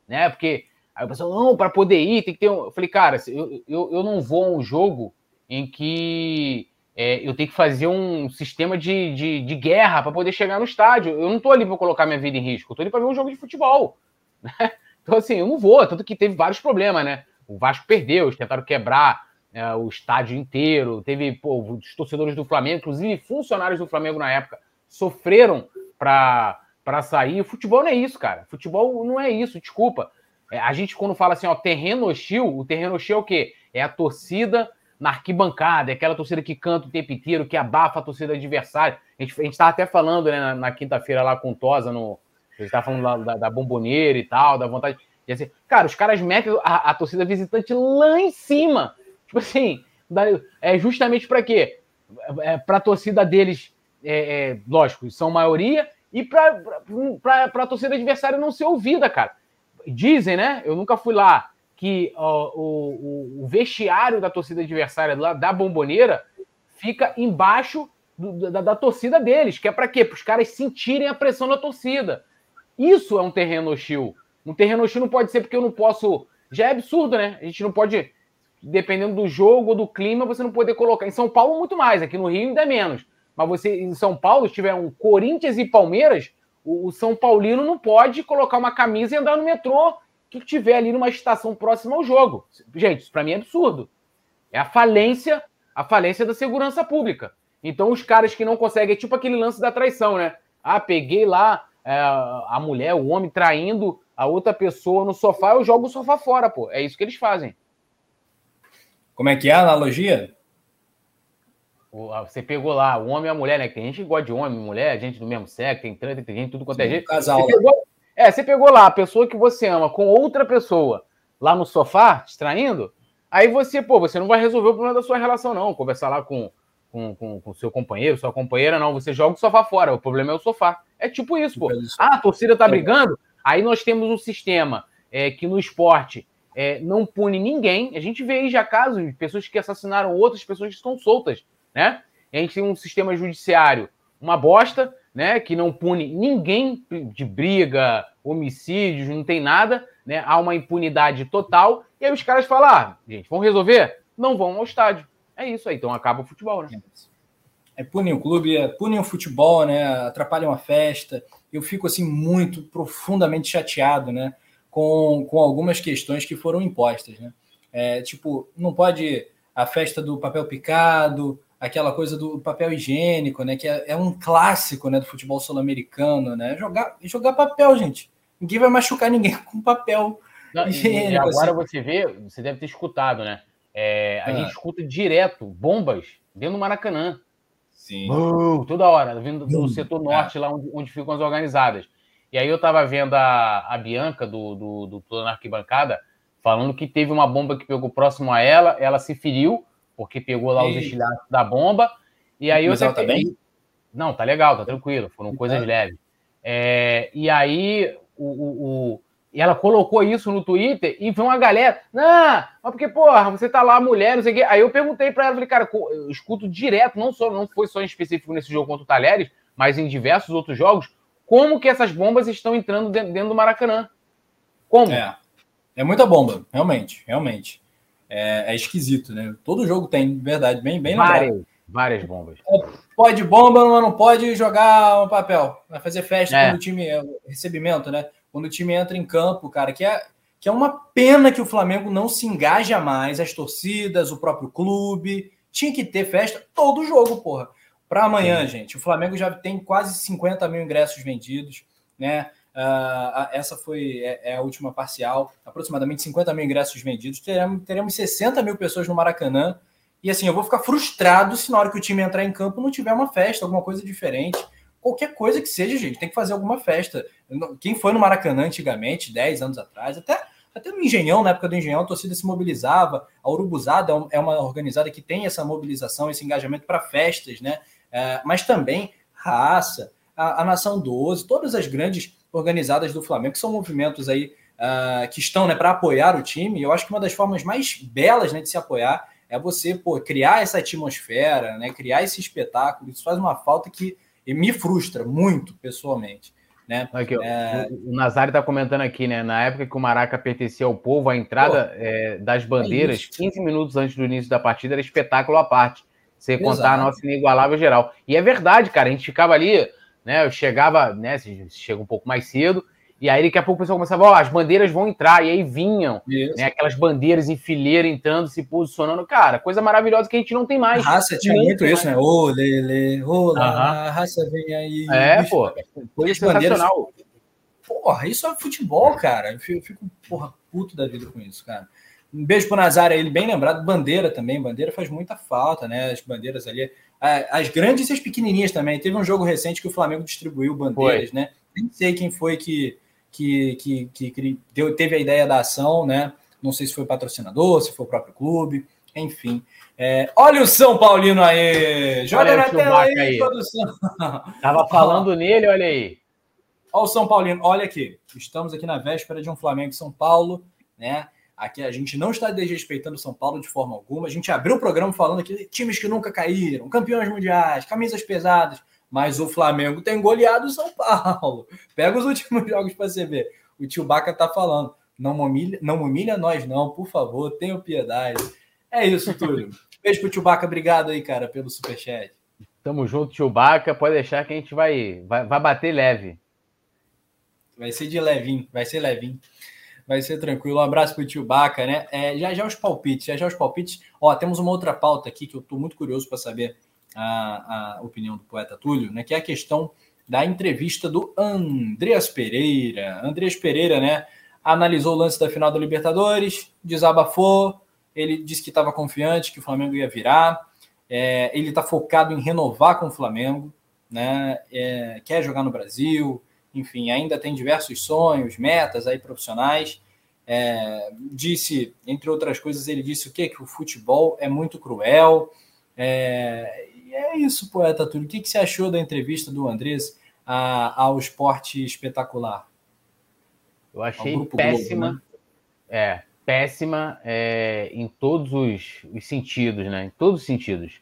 né? Porque aí o pessoal, não, para poder ir tem que ter um. Eu falei, cara, eu, eu, eu não vou a um jogo em que é, eu tenho que fazer um sistema de, de, de guerra para poder chegar no estádio. Eu não estou ali para colocar minha vida em risco, eu estou ali para ver um jogo de futebol. Né? Então, assim, eu não vou, tanto que teve vários problemas, né? O Vasco perdeu, eles tentaram quebrar é, o estádio inteiro, teve pô, os torcedores do Flamengo, inclusive funcionários do Flamengo na época, sofreram para sair. O futebol não é isso, cara. Futebol não é isso, desculpa. É, a gente, quando fala assim, ó, terreno hostil, o terreno hostil é o quê? É a torcida na arquibancada, é aquela torcida que canta o tempo inteiro, que abafa a torcida adversária. A gente estava até falando né, na, na quinta-feira lá com o Tosa, no, a gente estava falando lá, da, da, bomboneira e tal, da vontade. De assim, cara, os caras metem a, a, torcida visitante lá em cima. Tipo assim, é justamente para quê? É, para a torcida deles, é, é, lógico, são maioria, e para a torcida adversária não ser ouvida, cara. Dizem, né? Eu nunca fui lá, que ó, o, o, vestiário da torcida adversária lá da bomboneira fica embaixo do, da, da, torcida deles, que é para quê? Para os caras sentirem a pressão da torcida. Isso é um terreno hostil. Um terreno hostil não pode ser porque eu não posso. Já é absurdo, né? A gente não pode, dependendo do jogo ou do clima, você não poder colocar. Em São Paulo, muito mais, aqui no Rio ainda é menos. Mas você, em São Paulo, se tiver um Corinthians e Palmeiras, o, o São Paulino não pode colocar uma camisa e andar no metrô que tiver ali numa estação próxima ao jogo. Gente, isso para mim é absurdo. É a falência, a falência da segurança pública. Então, os caras que não conseguem, é tipo aquele lance da traição, né? Ah, peguei lá é, a mulher, o homem traindo a outra pessoa no sofá, eu jogo o sofá fora, pô. É isso que eles fazem. Como é que é a analogia? Você pegou lá o homem e a mulher, né? Tem gente que gosta de homem e mulher, gente do mesmo sexo, tem trânsito, tem gente, tudo quanto é gente. Casal. Você pegou, é, você pegou lá a pessoa que você ama com outra pessoa lá no sofá, distraindo, aí você, pô, você não vai resolver o problema da sua relação, não. Conversar lá com com, com, com seu companheiro, sua companheira, não. Você joga o sofá fora, o problema é o sofá. É tipo isso, pô. Ah, a torcida tá brigando, aí nós temos um sistema é, que no esporte é, não pune ninguém. A gente vê aí já casos de pessoas que assassinaram outras pessoas que estão soltas, né? A gente tem um sistema judiciário, uma bosta, né, que não pune ninguém de briga, homicídios, não tem nada, né? Há uma impunidade total. E aí os caras falam: ah, gente, vão resolver? Não vão ao estádio. É isso aí, então acaba o futebol, né? É, punem o clube, é, punem o futebol, né? Atrapalham a festa. Eu fico assim muito profundamente chateado, né? Com, com algumas questões que foram impostas, né? É, tipo, não pode a festa do papel picado, aquela coisa do papel higiênico, né? Que é, é um clássico, né? Do futebol sul-americano, né? Jogar, jogar papel, gente. Ninguém vai machucar ninguém com papel, e, e agora você vê, você deve ter escutado, né? É, a ah. gente escuta direto bombas dentro do Maracanã. Sim. Uh, toda hora, vindo do setor norte, é. lá onde, onde, ficam as organizadas. E aí eu tava vendo a, a Bianca do, do, do Plano Arquibancada falando que teve uma bomba que pegou próximo a ela, ela se feriu, porque pegou lá e... os estilhaços da bomba. E aí eu. Mas ela tá bem? Não, tá legal, tá tranquilo, foram coisas leves. É, e aí o, o, o, e ela colocou isso no Twitter e foi uma galera. Não, mas porque, porra, você tá lá, mulher, não sei o quê. Aí eu perguntei pra ela, falei, cara, eu escuto direto, não, só, não foi só em específico nesse jogo contra o Talheres, mas em diversos outros jogos, como que essas bombas estão entrando dentro, dentro do Maracanã. Como? É, é muita bomba, realmente, realmente. É, é esquisito, né? Todo jogo tem, verdade, bem, bem Várias, várias bombas. Pode bomba, mas não pode jogar um papel. Vai fazer festa é. quando o time. É, recebimento, né? quando o time entra em campo, cara, que é, que é uma pena que o Flamengo não se engaja mais, as torcidas, o próprio clube. Tinha que ter festa todo jogo, porra. Para amanhã, Sim. gente, o Flamengo já tem quase 50 mil ingressos vendidos, né? Uh, essa foi é, é, a última parcial, aproximadamente 50 mil ingressos vendidos. Teremos, teremos 60 mil pessoas no Maracanã. E assim, eu vou ficar frustrado se na hora que o time entrar em campo não tiver uma festa, alguma coisa diferente qualquer coisa que seja, gente, tem que fazer alguma festa. Quem foi no Maracanã antigamente, 10 anos atrás, até, até no Engenhão, na época do Engenhão, a torcida se mobilizava. A Urubuzada é, é uma organizada que tem essa mobilização, esse engajamento para festas, né? É, mas também raça, a, a, Nação 12, todas as grandes organizadas do Flamengo, que são movimentos aí uh, que estão né, para apoiar o time. Eu acho que uma das formas mais belas né, de se apoiar é você pô, criar essa atmosfera, né, criar esse espetáculo. Isso faz uma falta que me frustra muito, pessoalmente. Né? Aqui, é... O, Nazário está comentando aqui, né? Na época que o Maraca pertencia ao povo, a entrada é, das bandeiras, é 15 minutos antes do início da partida, era espetáculo à parte. Você contar a nossa inigualável geral. E é verdade, cara. A gente ficava ali, né? Eu chegava, né? Você chega um pouco mais cedo, e aí daqui a pouco o pessoal começava, ó, oh, as bandeiras vão entrar, e aí vinham, né, aquelas bandeiras em fileira entrando, se posicionando. Cara, coisa maravilhosa que a gente não tem mais. A raça tinha muito isso, né? Ô, Lele, ô, a raça vem aí. É, pô, coisa sensacional. Porra, isso é futebol, cara. Eu fico, eu fico, porra, puto da vida com isso, cara. Um beijo pro Nazário, ele bem lembrado. Bandeira também, bandeira faz muita falta, né? As bandeiras ali. As grandes e as pequenininhas também. Teve um jogo recente que o Flamengo distribuiu bandeiras, foi. né? Nem sei quem foi que que, que, que deu, teve a ideia da ação, né? Não sei se foi patrocinador, se foi o próprio clube, enfim. É, olha o São Paulino aí! Joga na tela aí, aí, produção. Tava falando nele, olha aí. Olha o São Paulino, olha aqui. Estamos aqui na véspera de um Flamengo e São Paulo, né? Aqui a gente não está desrespeitando São Paulo de forma alguma. A gente abriu o programa falando aqui times que nunca caíram, campeões mundiais, camisas pesadas. Mas o Flamengo tem goleado o São Paulo. Pega os últimos jogos para você ver. O tio Baca tá falando. Não humilha, não humilha nós, não, por favor, tenha piedade. É isso, Túlio. Beijo pro tio Baca, obrigado aí, cara, pelo superchat. Tamo junto, tio Baca. Pode deixar que a gente vai, vai, vai bater leve. Vai ser de levinho, vai ser levinho. Vai ser tranquilo. Um abraço pro tio Baca, né? É, já já os palpites, já já os palpites. Ó, temos uma outra pauta aqui que eu tô muito curioso para saber a, a opinião do poeta Túlio, né, que é a questão da entrevista do Andreas Pereira. Andreas Pereira, né, analisou o lance da final da Libertadores, desabafou, ele disse que estava confiante que o Flamengo ia virar, é, ele está focado em renovar com o Flamengo, né, é, quer jogar no Brasil, enfim, ainda tem diversos sonhos, metas aí profissionais. É, disse, entre outras coisas, ele disse o quê? Que o futebol é muito cruel, é, e é isso, poeta Túlio. O que, que você achou da entrevista do Andrés a, ao esporte espetacular? Eu achei péssima. Globo, né? É, péssima é, em todos os, os, sentidos, né? Em todos os sentidos.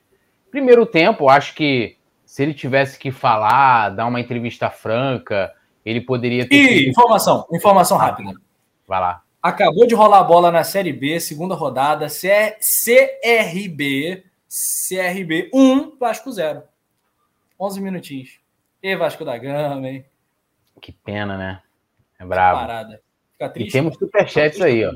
Primeiro tempo, acho que se ele tivesse que falar, dar uma entrevista franca, ele poderia ter. E informação, informação rápida. Vai lá. Acabou de rolar a bola na Série B, segunda rodada, CRB CRB 1, Vasco 0. 11 minutinhos. E Vasco da Gama, hein? Que pena, né? É brabo. Parada. Fica triste. E temos superchats aí, ó.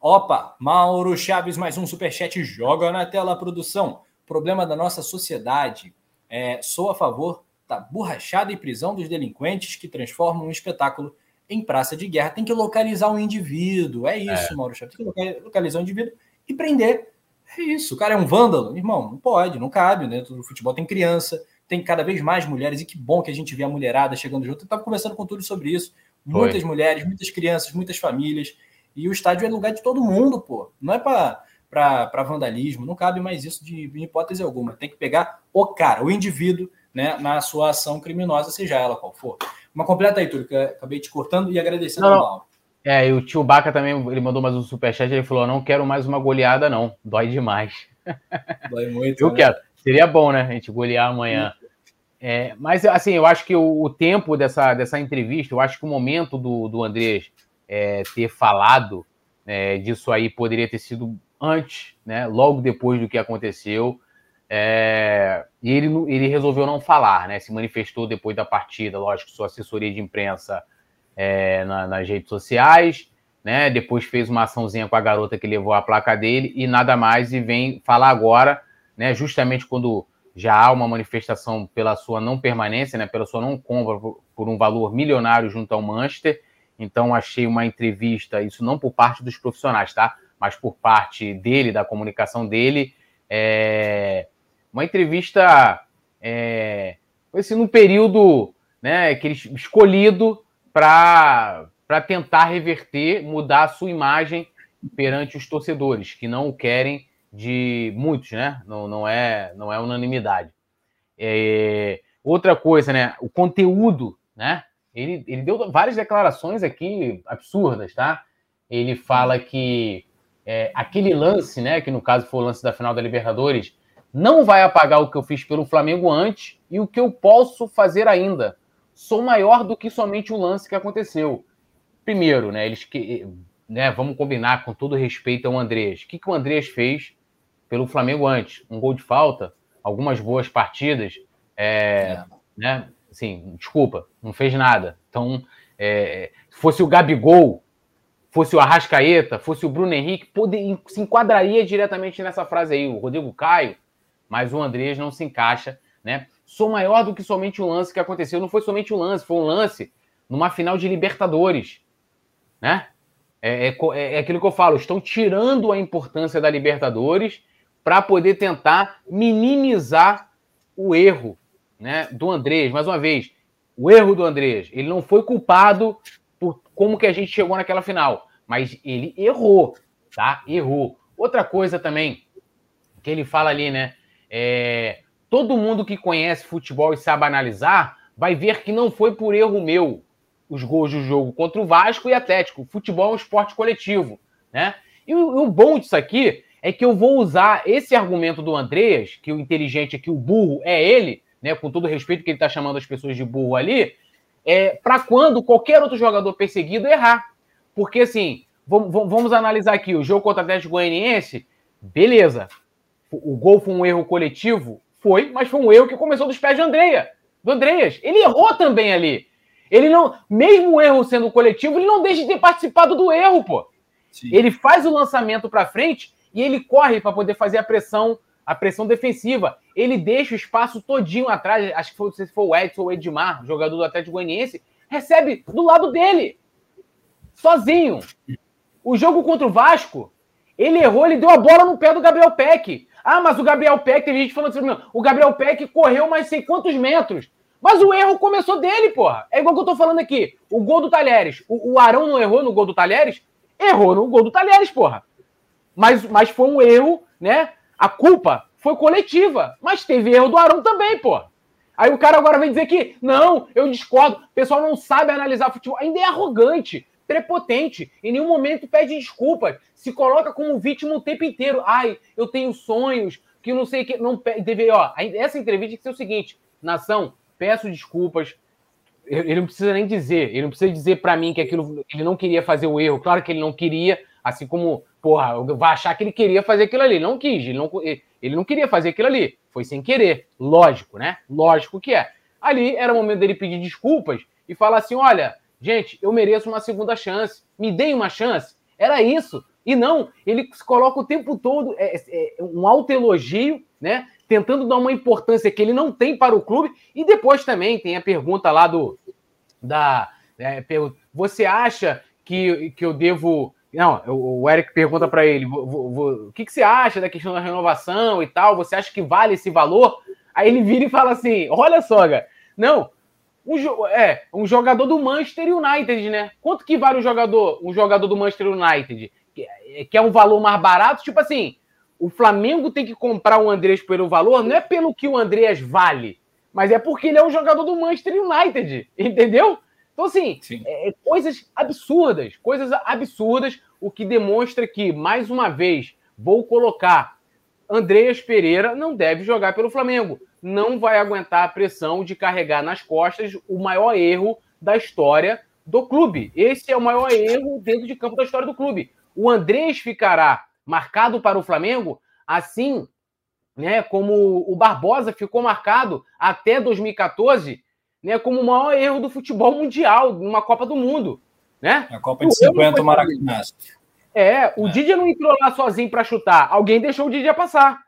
Opa, Mauro Chaves, mais um superchat. Joga na tela, produção. Problema da nossa sociedade. É, sou a favor da borrachada e prisão dos delinquentes que transformam um espetáculo em praça de guerra, tem que localizar um indivíduo. É isso, é. Mauro Chaves. Tem que localizar um indivíduo e prender. É isso. O cara é um vândalo? Irmão, não pode, não cabe. Dentro do futebol tem criança, tem cada vez mais mulheres, e que bom que a gente vê a mulherada chegando junto. Eu estava conversando com tudo sobre isso. Foi. Muitas mulheres, muitas crianças, muitas famílias. E o estádio é lugar de todo mundo, pô. Não é para vandalismo, não cabe mais isso de, de hipótese alguma. Tem que pegar o cara, o indivíduo, né, na sua ação criminosa, seja ela qual for. Uma completa aí, Túlio, que acabei te cortando e agradecendo não, não. É, e o tio Baca também, ele mandou mais um superchat, ele falou, não quero mais uma goleada não, dói demais. Dói muito, Eu né? quero, seria bom, né, a gente golear amanhã. É, mas, assim, eu acho que o, o, tempo dessa, dessa entrevista, eu acho que o momento do, do Andrés é, ter falado é, disso aí poderia ter sido antes, né, logo depois do que aconteceu, é, e ele, ele resolveu não falar, né? Se manifestou depois da partida, lógico, sua assessoria de imprensa é, na, nas redes sociais, né? Depois fez uma açãozinha com a garota que levou a placa dele e nada mais, e vem falar agora, né? Justamente quando já há uma manifestação pela sua não permanência, né? Pela sua não compra por, por um valor milionário junto ao Manchester. Então, achei uma entrevista, isso não por parte dos profissionais, tá? Mas por parte dele, da comunicação dele, é, uma entrevista é, assim, num período né, que escolhido para tentar reverter, mudar a sua imagem perante os torcedores, que não o querem de muitos, né? Não, não, é, não é unanimidade. É, outra coisa, né? O conteúdo, né? Ele, ele deu várias declarações aqui absurdas, tá? Ele fala que é, aquele lance, né? Que no caso foi o lance da final da Libertadores, não vai apagar o que eu fiz pelo Flamengo antes e o que eu posso fazer ainda. Sou maior do que somente o lance que aconteceu. Primeiro, né, eles que, né, vamos combinar com todo respeito ao Andrés. O que, que o Andrés fez pelo Flamengo antes? Um gol de falta, algumas boas partidas, é, é. né? Assim, desculpa, não fez nada. Então, é, fosse o Gabigol, fosse o Arrascaeta, fosse o Bruno Henrique, poder, se enquadraria diretamente nessa frase aí. O Rodrigo Caio, mas o Andrés não se encaixa, né? Sou maior do que somente o lance que aconteceu. Não foi somente um lance, foi um lance numa final de Libertadores, né? É, é, é, é aquilo que eu falo, estão tirando a importância da Libertadores para poder tentar minimizar o erro né, do Andrés. Mais uma vez, o erro do Andrés, ele não foi culpado por como que a gente chegou naquela final, mas ele errou, tá? Errou. Outra coisa também que ele fala ali, né? É, todo mundo que conhece futebol e sabe analisar vai ver que não foi por erro meu os gols do jogo contra o Vasco e Atlético. Futebol é um esporte coletivo, né? E o, o bom disso aqui é que eu vou usar esse argumento do Andreas, que o inteligente aqui, o burro, é ele, né? Com todo respeito que ele está chamando as pessoas de burro ali, é, para quando qualquer outro jogador perseguido errar. Porque assim, vamos, vamos analisar aqui o jogo contra o Atlético Goianiense, beleza o gol foi um erro coletivo? Foi, mas foi um erro que começou dos pés de Andreia, do Andreas. Ele errou também ali. Ele não, mesmo o erro sendo coletivo, ele não deixa de ter participado do erro, pô. Sim. Ele faz o lançamento para frente e ele corre para poder fazer a pressão, a pressão defensiva. Ele deixa o espaço todinho atrás, acho que foi, se foi o Edson ou o Edmar, jogador do Atlético Goianiense, recebe do lado dele, sozinho. O jogo contra o Vasco, ele errou, ele deu a bola no pé do Gabriel Peck. Ah, mas o Gabriel Peck, tem gente falando assim, o Gabriel Peck correu mais sei quantos metros. Mas o erro começou dele, porra. É igual que eu tô falando aqui. O gol do Talheres. O, o Arão não errou no gol do Talheres? Errou no gol do Talheres, porra. Mas, mas foi um erro, né? A culpa foi coletiva. Mas teve erro do Arão também, porra. Aí o cara agora vem dizer que, não, eu discordo. O pessoal não sabe analisar futebol. Ainda é arrogante prepotente, em nenhum momento pede desculpas, se coloca como vítima o tempo inteiro. Ai, eu tenho sonhos, que não sei que. Não deve, ó, essa entrevista tem que ser o seguinte: nação, peço desculpas. Ele não precisa nem dizer, ele não precisa dizer para mim que aquilo ele não queria fazer o erro. Claro que ele não queria, assim como, porra, vai achar que ele queria fazer aquilo ali. Não quis, ele não, ele não queria fazer aquilo ali. Foi sem querer. Lógico, né? Lógico que é. Ali era o momento dele pedir desculpas e falar assim: olha, Gente, eu mereço uma segunda chance. Me deem uma chance. Era isso. E não, ele se coloca o tempo todo é, é, é um autoelogio, né? Tentando dar uma importância que ele não tem para o clube. E depois também tem a pergunta lá do da, É, você acha que, que eu devo. Não, o Eric pergunta para ele: o que, que você acha da questão da renovação e tal? Você acha que vale esse valor? Aí ele vira e fala assim: olha só, cara, não, um, é, um jogador do Manchester United, né? Quanto que vale um jogador, um jogador do Manchester United? Que, é, que é um valor mais barato? Tipo assim, o Flamengo tem que comprar o Andrés pelo valor, não é pelo que o Andrés vale, mas é porque ele é um jogador do Manchester United, entendeu? Então, assim, é, é, coisas absurdas, coisas absurdas, o que demonstra que, mais uma vez, vou colocar Andreas Pereira não deve jogar pelo Flamengo. Não vai aguentar a pressão de carregar nas costas o maior erro da história do clube. Esse é o maior erro dentro de campo da história do clube. O Andrés ficará marcado para o Flamengo, assim né, como o Barbosa ficou marcado até 2014, né, como o maior erro do futebol mundial, numa Copa do Mundo. Né? A Copa de 50, o Maracanã. É, o é. Didia não entrou lá sozinho para chutar, alguém deixou o Didia passar.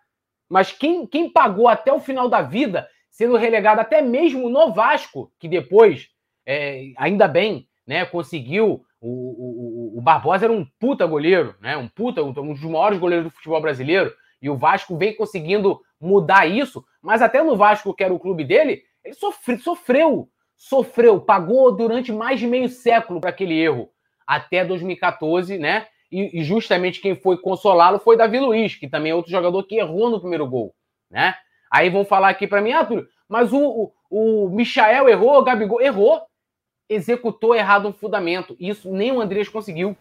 Mas quem, quem pagou até o final da vida, sendo relegado até mesmo no Vasco, que depois, é, ainda bem, né, conseguiu o, o, o, Barbosa era um puta goleiro, né? Um puta, um dos maiores goleiros do futebol brasileiro. E o Vasco vem conseguindo mudar isso, mas até no Vasco, que era o clube dele, ele sofre, sofreu, sofreu, pagou durante mais de meio século para aquele erro, até 2014, né? E, e justamente quem foi consolá-lo foi Davi Luiz, que também é outro jogador que errou no primeiro gol, né? Aí vão falar aqui para mim, ah, Túlio, mas o, o, o Michael errou, o Gabigol errou, executou errado um fundamento. Isso nem o Andrés conseguiu,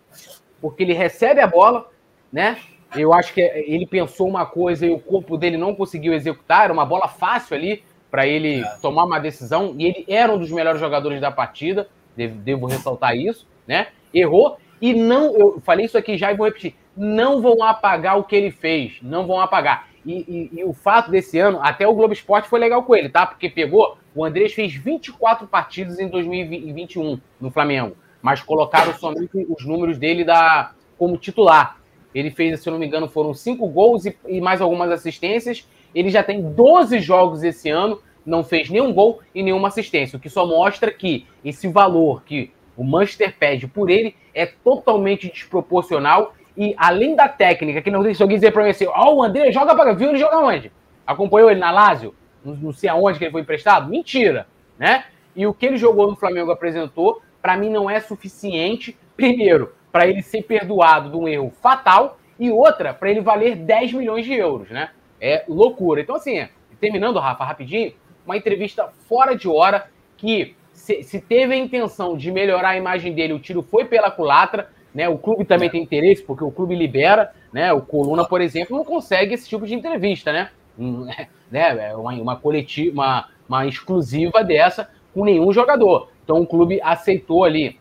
porque ele recebe a bola, né? Eu acho que ele pensou uma coisa e o corpo dele não conseguiu executar. Era uma bola fácil ali para ele é. tomar uma decisão. E ele era um dos melhores jogadores da partida. Devo, devo, ressaltar isso, né? Errou e não. Eu falei isso aqui já e vou repetir. Não vão apagar o que ele fez. Não vão apagar. E, e, e o fato desse ano, até o Globo Esporte foi legal com ele, tá? Porque pegou o Andrés fez 24 partidas em 2021 no Flamengo, mas colocaram somente os números dele da, como titular. Ele fez, se eu não me engano, foram cinco gols e, e mais algumas assistências. Ele já tem 12 jogos esse ano, não fez nenhum gol e nenhuma assistência, o que só mostra que esse valor que o Manchester pede por ele é totalmente desproporcional e além da técnica, que não tem se alguém dizer para mim assim, ó, oh, o André joga para viu ele joga onde? Acompanhou ele na Lazio? não sei aonde que ele foi emprestado? Mentira, né? E o que ele jogou no Flamengo apresentou, para mim não é suficiente, primeiro, para ele ser perdoado de um erro fatal, e outra, para ele valer 10 milhões de euros, né? É loucura. Então, assim, terminando, Rafa, rapidinho, uma entrevista fora de hora que se, se, teve a intenção de melhorar a imagem dele, o tiro foi pela culatra, né? O clube também tem interesse, porque o clube libera, né? O Coluna, por exemplo, não consegue esse tipo de entrevista, né? né, é uma, uma coletiva, uma, uma exclusiva dessa com nenhum jogador. Então o clube aceitou ali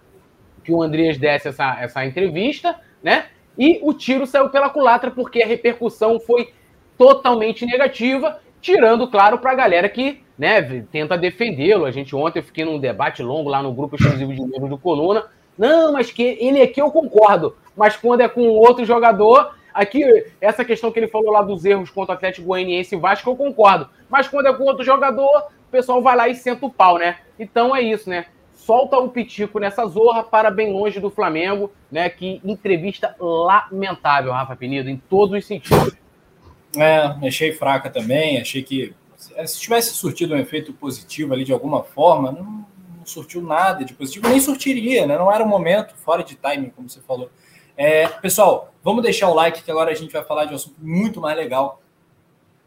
que o Andreas desse essa, essa entrevista, né? E o tiro saiu pela culatra porque a repercussão foi totalmente negativa, tirando, claro, para a galera que né, tenta defendê-lo. A gente ontem eu fiquei num debate longo lá no grupo exclusivo de membros do Coluna. Não, mas que ele aqui eu concordo. Mas quando é com outro jogador, Aqui, essa questão que ele falou lá dos erros contra o Atlético Goianiense e Vasco, eu concordo. Mas quando é com outro jogador, o pessoal vai lá e senta o pau, né? Então é isso, né? Solta o pitico nessa zorra para bem longe do Flamengo, né? Que entrevista lamentável, Rafa Penido, em todos os sentidos. É, achei fraca também. Achei que se tivesse surtido um efeito positivo ali de alguma forma, não, não surtiu nada de positivo, nem surtiria, né? Não era o momento, fora de timing, como você falou. É, pessoal, vamos deixar o like que agora a gente vai falar de um assunto muito mais legal.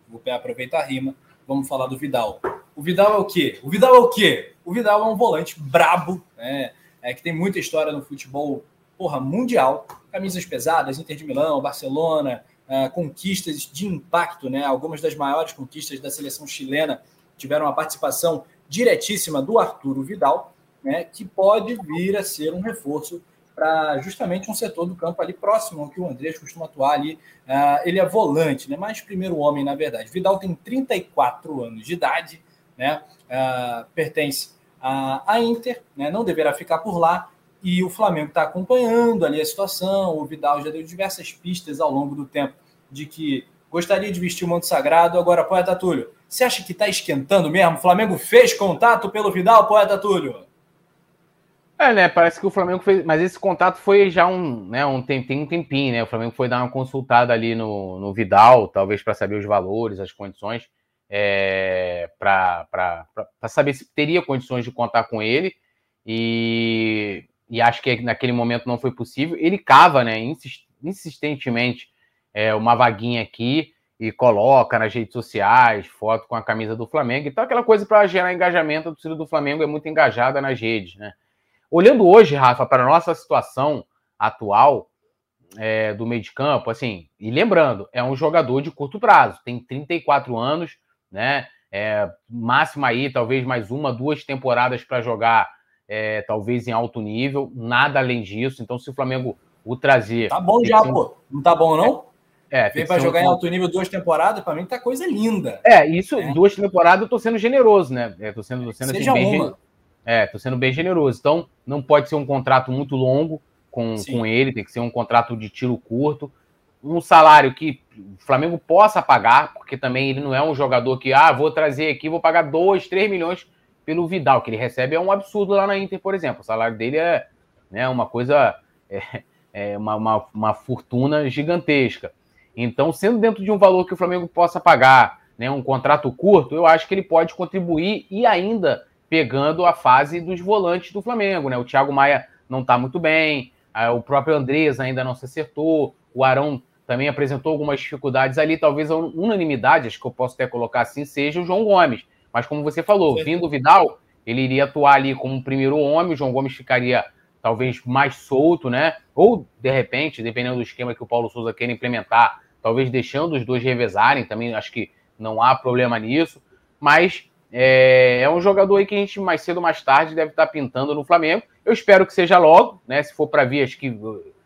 Vou aproveitar a rima. Vamos falar do Vidal. O Vidal é o quê? O Vidal é o quê? O Vidal é um volante brabo, né? É, que tem muita história no futebol porra, mundial. Camisas pesadas, Inter de Milão, Barcelona, uh, conquistas de impacto, né? Algumas das maiores conquistas da seleção chilena tiveram a participação diretíssima do Arturo Vidal, né? Que pode vir a ser um reforço para justamente um setor do campo ali próximo ao que o Andrés costuma atuar ali. Uh, ele é volante, né? mais primeiro homem, na verdade. Vidal tem 34 anos de idade, né? Uh, pertence à, Inter, né? não deverá ficar por lá. E o Flamengo está acompanhando ali a situação. O Vidal já deu diversas pistas ao longo do tempo de que gostaria de vestir o manto sagrado. Agora, poeta Túlio, você acha que está esquentando mesmo? O Flamengo fez contato pelo Vidal, poeta Túlio? É, né? Parece que o Flamengo fez. Mas esse contato foi já um, né, um, tem, um tempinho, né? O Flamengo foi dar uma consultada ali no, no Vidal, talvez para saber os valores, as condições, é, para saber se teria condições de contar com ele. E, e acho que naquele momento não foi possível. Ele cava, né, insistentemente, é, uma vaguinha aqui e coloca nas redes sociais foto com a camisa do Flamengo. Então, aquela coisa para gerar engajamento, a torcida do Flamengo é muito engajada nas redes, né? Olhando hoje, Rafa, para a nossa situação atual é, do meio de campo, assim, e lembrando, é um jogador de curto prazo, tem 34 anos, né? É, máximo aí, talvez mais uma, duas temporadas para jogar, é, talvez em alto nível, nada além disso. Então, se o Flamengo o trazer. Tá bom já, um... pô. Não tá bom, não? É, Vem para jogar um... em alto nível duas temporadas, para mim tá coisa linda. É, isso, é. duas temporadas eu tô sendo generoso, né? Eu tô sendo, tô sendo assim, bem uma. É, tô sendo bem generoso. Então, não pode ser um contrato muito longo com, com ele, tem que ser um contrato de tiro curto. Um salário que o Flamengo possa pagar, porque também ele não é um jogador que, ah, vou trazer aqui, vou pagar 2, 3 milhões pelo Vidal, que ele recebe é um absurdo lá na Inter, por exemplo. O salário dele é né, uma coisa, é, é uma, uma, uma fortuna gigantesca. Então, sendo dentro de um valor que o Flamengo possa pagar, né, um contrato curto, eu acho que ele pode contribuir e ainda pegando a fase dos volantes do Flamengo, né? O Thiago Maia não está muito bem, o próprio Andrés ainda não se acertou, o Arão também apresentou algumas dificuldades ali, talvez a unanimidade, acho que eu posso até colocar assim, seja o João Gomes. Mas como você falou, Sim. vindo o Vidal, ele iria atuar ali como primeiro homem, o João Gomes ficaria talvez mais solto, né? Ou, de repente, dependendo do esquema que o Paulo Souza queira implementar, talvez deixando os dois revezarem, também acho que não há problema nisso. Mas é, é, um jogador aí que a gente mais cedo ou mais tarde deve estar pintando no Flamengo. Eu espero que seja logo, né? Se for para vir, acho que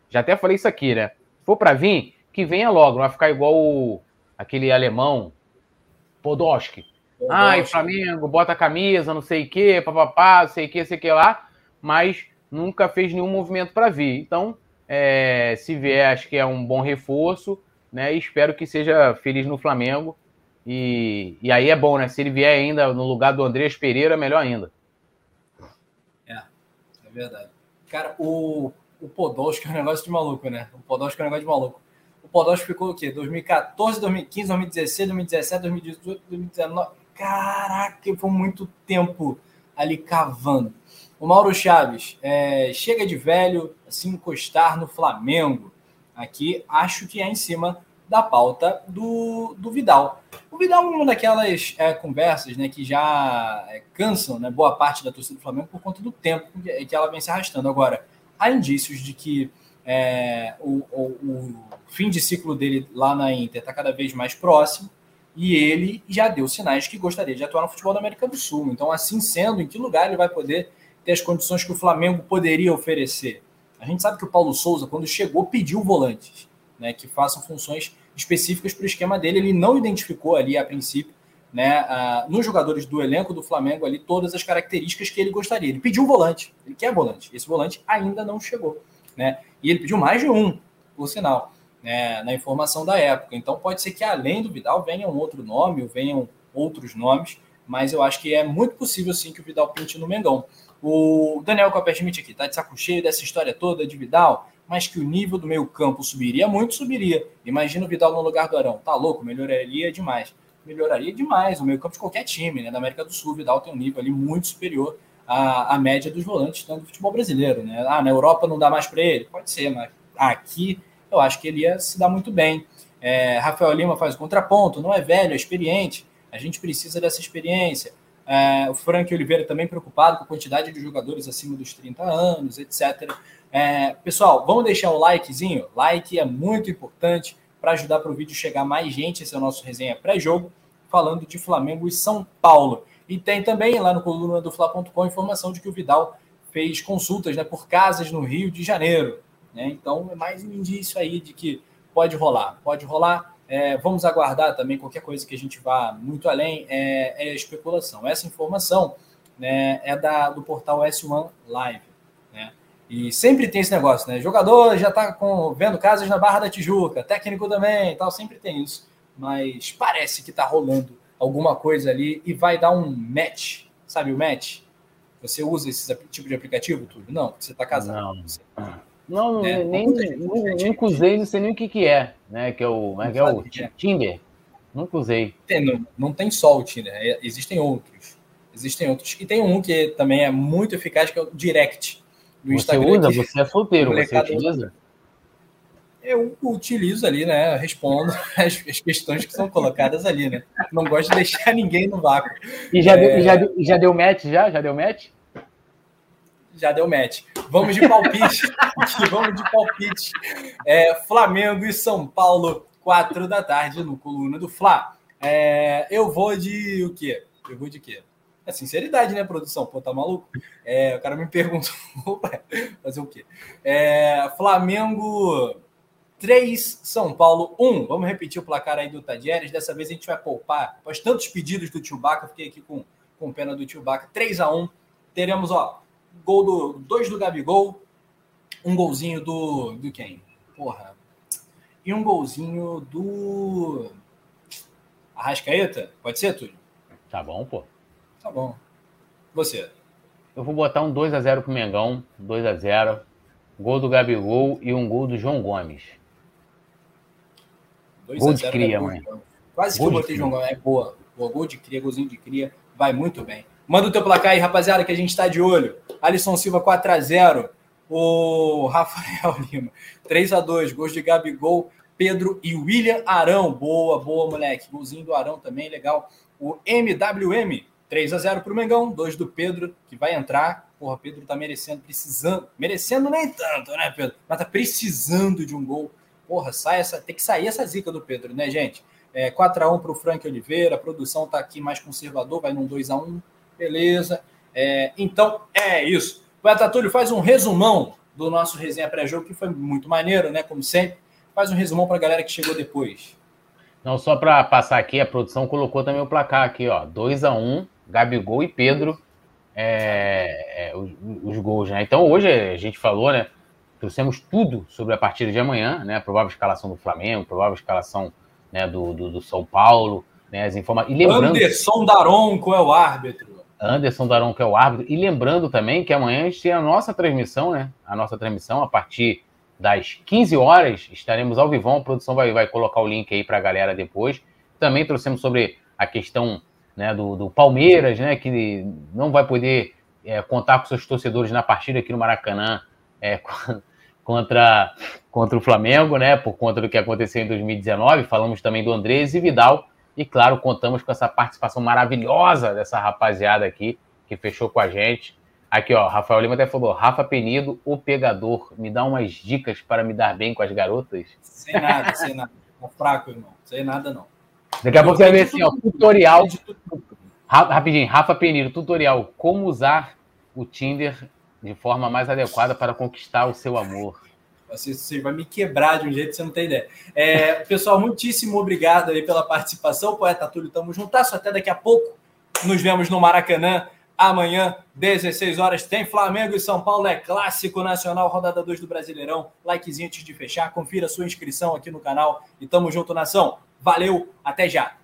já até falei isso aqui, né? Se for para vir, que venha logo, não vai ficar igual o, aquele alemão Podolski. Ai, Flamengo, bota a camisa, não sei o quê, papapá, não sei o quê, sei o que lá, mas nunca fez nenhum movimento para vir. Então, é, se vier, acho que é um bom reforço, né? E espero que seja feliz no Flamengo e, e aí é bom, né? Se ele vier ainda no lugar do Andrés Pereira, melhor ainda. É, é verdade. Cara, o, o Podolski é um negócio de maluco, né? O Podolski é um negócio de maluco. O Podolski ficou o quê? 2014, 2015, 2016, 2017, 2018, 2019. Caraca, foi muito tempo ali cavando. O Mauro Chaves, é, chega de velho, assim, encostar no Flamengo. Aqui, acho que é em cima da pauta do, do Vidal. O Vidal é uma daquelas é, conversas né, que já é, cansam né, boa parte da torcida do Flamengo por conta do tempo que, que ela vem se arrastando. Agora, há indícios de que é, o, o, o, fim de ciclo dele lá na Inter está cada vez mais próximo e ele já deu sinais que gostaria de atuar no futebol da América do Sul. Então, assim sendo, em que lugar ele vai poder ter as condições que o Flamengo poderia oferecer? A gente sabe que o Paulo Souza, quando chegou, pediu volantes né, que façam funções específicas para o esquema dele. Ele não identificou ali, a princípio, né, uh, nos jogadores do elenco do Flamengo ali todas as características que ele gostaria. Ele pediu um volante, ele quer volante. Esse volante ainda não chegou, né? E ele pediu mais de um, por sinal, né, na informação da época. Então pode ser que além do Vidal venha um outro nome ou venham outros nomes, mas eu acho que é muito possível sim que o Vidal pinte no Mengão. O Daniel Copperschmidt aqui tá de saco cheio dessa história toda de Vidal mas que o nível do meio campo subiria muito, subiria. Imagina o Vidal no lugar do Arão. Tá louco, melhoraria demais. Melhoraria demais o meio campo de qualquer time, né? Da América do Sul, o Vidal tem um nível ali muito superior à, à média dos volantes tanto do futebol brasileiro, né? Ah, na Europa não dá mais para ele? Pode ser, mas aqui eu acho que ele ia se dar muito bem. É, Rafael Lima faz o contraponto, não é velho, é experiente. A gente precisa dessa experiência. É, o Frank Oliveira também preocupado com a quantidade de jogadores acima dos 30 anos, etc. É, pessoal, vamos deixar o likezinho? Like é muito importante para ajudar para o vídeo chegar mais gente. Esse é o nosso resenha pré-jogo, falando de Flamengo e São Paulo. E tem também lá no coluna do Fla.com informação de que o Vidal fez consultas né, por casas no Rio de Janeiro. Né? Então é mais um indício aí de que pode rolar. Pode rolar. É, vamos aguardar também qualquer coisa que a gente vá muito além é, é especulação. Essa informação né, é da, do portal S1 Live. E sempre tem esse negócio, né? Jogador já tá com, vendo casas na Barra da Tijuca, técnico também tal, sempre tem isso. Mas parece que tá rolando alguma coisa ali e vai dar um match, sabe o match? Você usa esse tipo de aplicativo, tudo? Não, você está casado. Não, você... não, né? nem, nunca usei, não sei nem o que, que é, né? Que é o, é, que é o. Tinder. Nunca usei. Tem, não, não tem só o Tinder, é, existem outros. Existem outros. E tem um que também é muito eficaz, que é o Direct do você Instagram. Você usa? Você é solteiro, você utiliza? Eu utilizo ali, né? Respondo as, as, questões que são colocadas ali, né? Não gosto de deixar ninguém no vácuo. E já, é... deu, já, deu, já deu match? Já? Já deu match? Já deu match. Vamos de palpite. Vamos de palpite. É, Flamengo e São Paulo, quatro da tarde, no Coluna do Fla. É, eu vou de o quê? Eu vou de quê? É sinceridade, né, produção? Pô, tá maluco? É, o cara me perguntou, fazer o quê? É, Flamengo 3, São Paulo 1. Vamos repetir o placar aí do Tadieres. Dessa vez a gente vai poupar. Após tantos pedidos do Tio Baca, fiquei aqui com, com pena do Tio Baca. 3 a 1 Teremos, ó, gol do 2 do Gabigol, um golzinho do. Do quem? Porra. E um golzinho do. Arrascaeta? Pode ser, Túlio? Tá bom, pô. Tá bom. Você. Eu vou botar um 2x0 pro Mengão, 2x0. Gol do Gabigol e um gol do João Gomes. Gol de cria, é mãe. Quase gol que eu botei João Gomes. É boa. boa. Gol de cria, golzinho de cria. Vai muito bem. Manda o teu placar aí, rapaziada, que a gente está de olho. Alisson Silva 4x0. O Rafael Lima 3x2. Gols de Gabigol, Pedro e William Arão. Boa, boa, moleque. Golzinho do Arão também, legal. O MWM 3 a 0 para o Mengão, 2 do Pedro, que vai entrar. Porra, Pedro tá merecendo, precisando. Merecendo nem tanto, né, Pedro? Mas tá precisando de um gol. Porra, sai essa, tem que sair essa zica do Pedro, né, gente? É, 4x1 para o Frank Oliveira, a produção tá aqui mais conservador, vai num 2x1, beleza. É, então, é isso. Poeta Túlio, faz um resumão do nosso resenha pré-jogo, que foi muito maneiro, né, como sempre. Faz um resumão para a galera que chegou depois. Não, só para passar aqui, a produção colocou também o placar aqui, ó, 2 a 1 Gabigol e Pedro é, é, os, os, gols, né? Então hoje a gente falou, né? Trouxemos tudo sobre a partida de amanhã, né? A provável escalação do Flamengo, provável escalação né, do, do, do São Paulo, né? As informações. Lembrando... Anderson Daronco é o árbitro. Anderson Daronco é o árbitro. E lembrando também que amanhã a gente tem a nossa transmissão, né? A nossa transmissão a partir das 15 horas estaremos ao vivo. A produção vai, vai colocar o link aí para a galera depois. Também trouxemos sobre a questão né, do, do, Palmeiras, né, que não vai poder é, contar com seus torcedores na partida aqui no Maracanã é, contra, contra o Flamengo, né, por conta do que aconteceu em 2019. Falamos também do Andrés e Vidal. E, claro, contamos com essa participação maravilhosa dessa rapaziada aqui, que fechou com a gente. Aqui, ó, Rafael Lima até falou: Rafa Penido, o pegador, me dá umas dicas para me dar bem com as garotas? Sem nada, sem nada. Tá fraco, irmão. Sem nada, não. Daqui a pouco você vai ver assim, ó, tutorial. Rapidinho, Rafa Penido, tutorial. Como usar o Tinder de forma mais adequada para conquistar o seu amor. Você, você vai me quebrar de um jeito que você não tem ideia. É, pessoal, muitíssimo obrigado aí pela participação. Poeta Túlio, tamo juntasso. Até daqui a pouco. Nos vemos no Maracanã. Amanhã, 16 horas, tem Flamengo e São Paulo. É clássico nacional, rodada 2 do Brasileirão. Likezinho antes de fechar. Confira sua inscrição aqui no canal. E tamo junto, nação. Valeu, até já!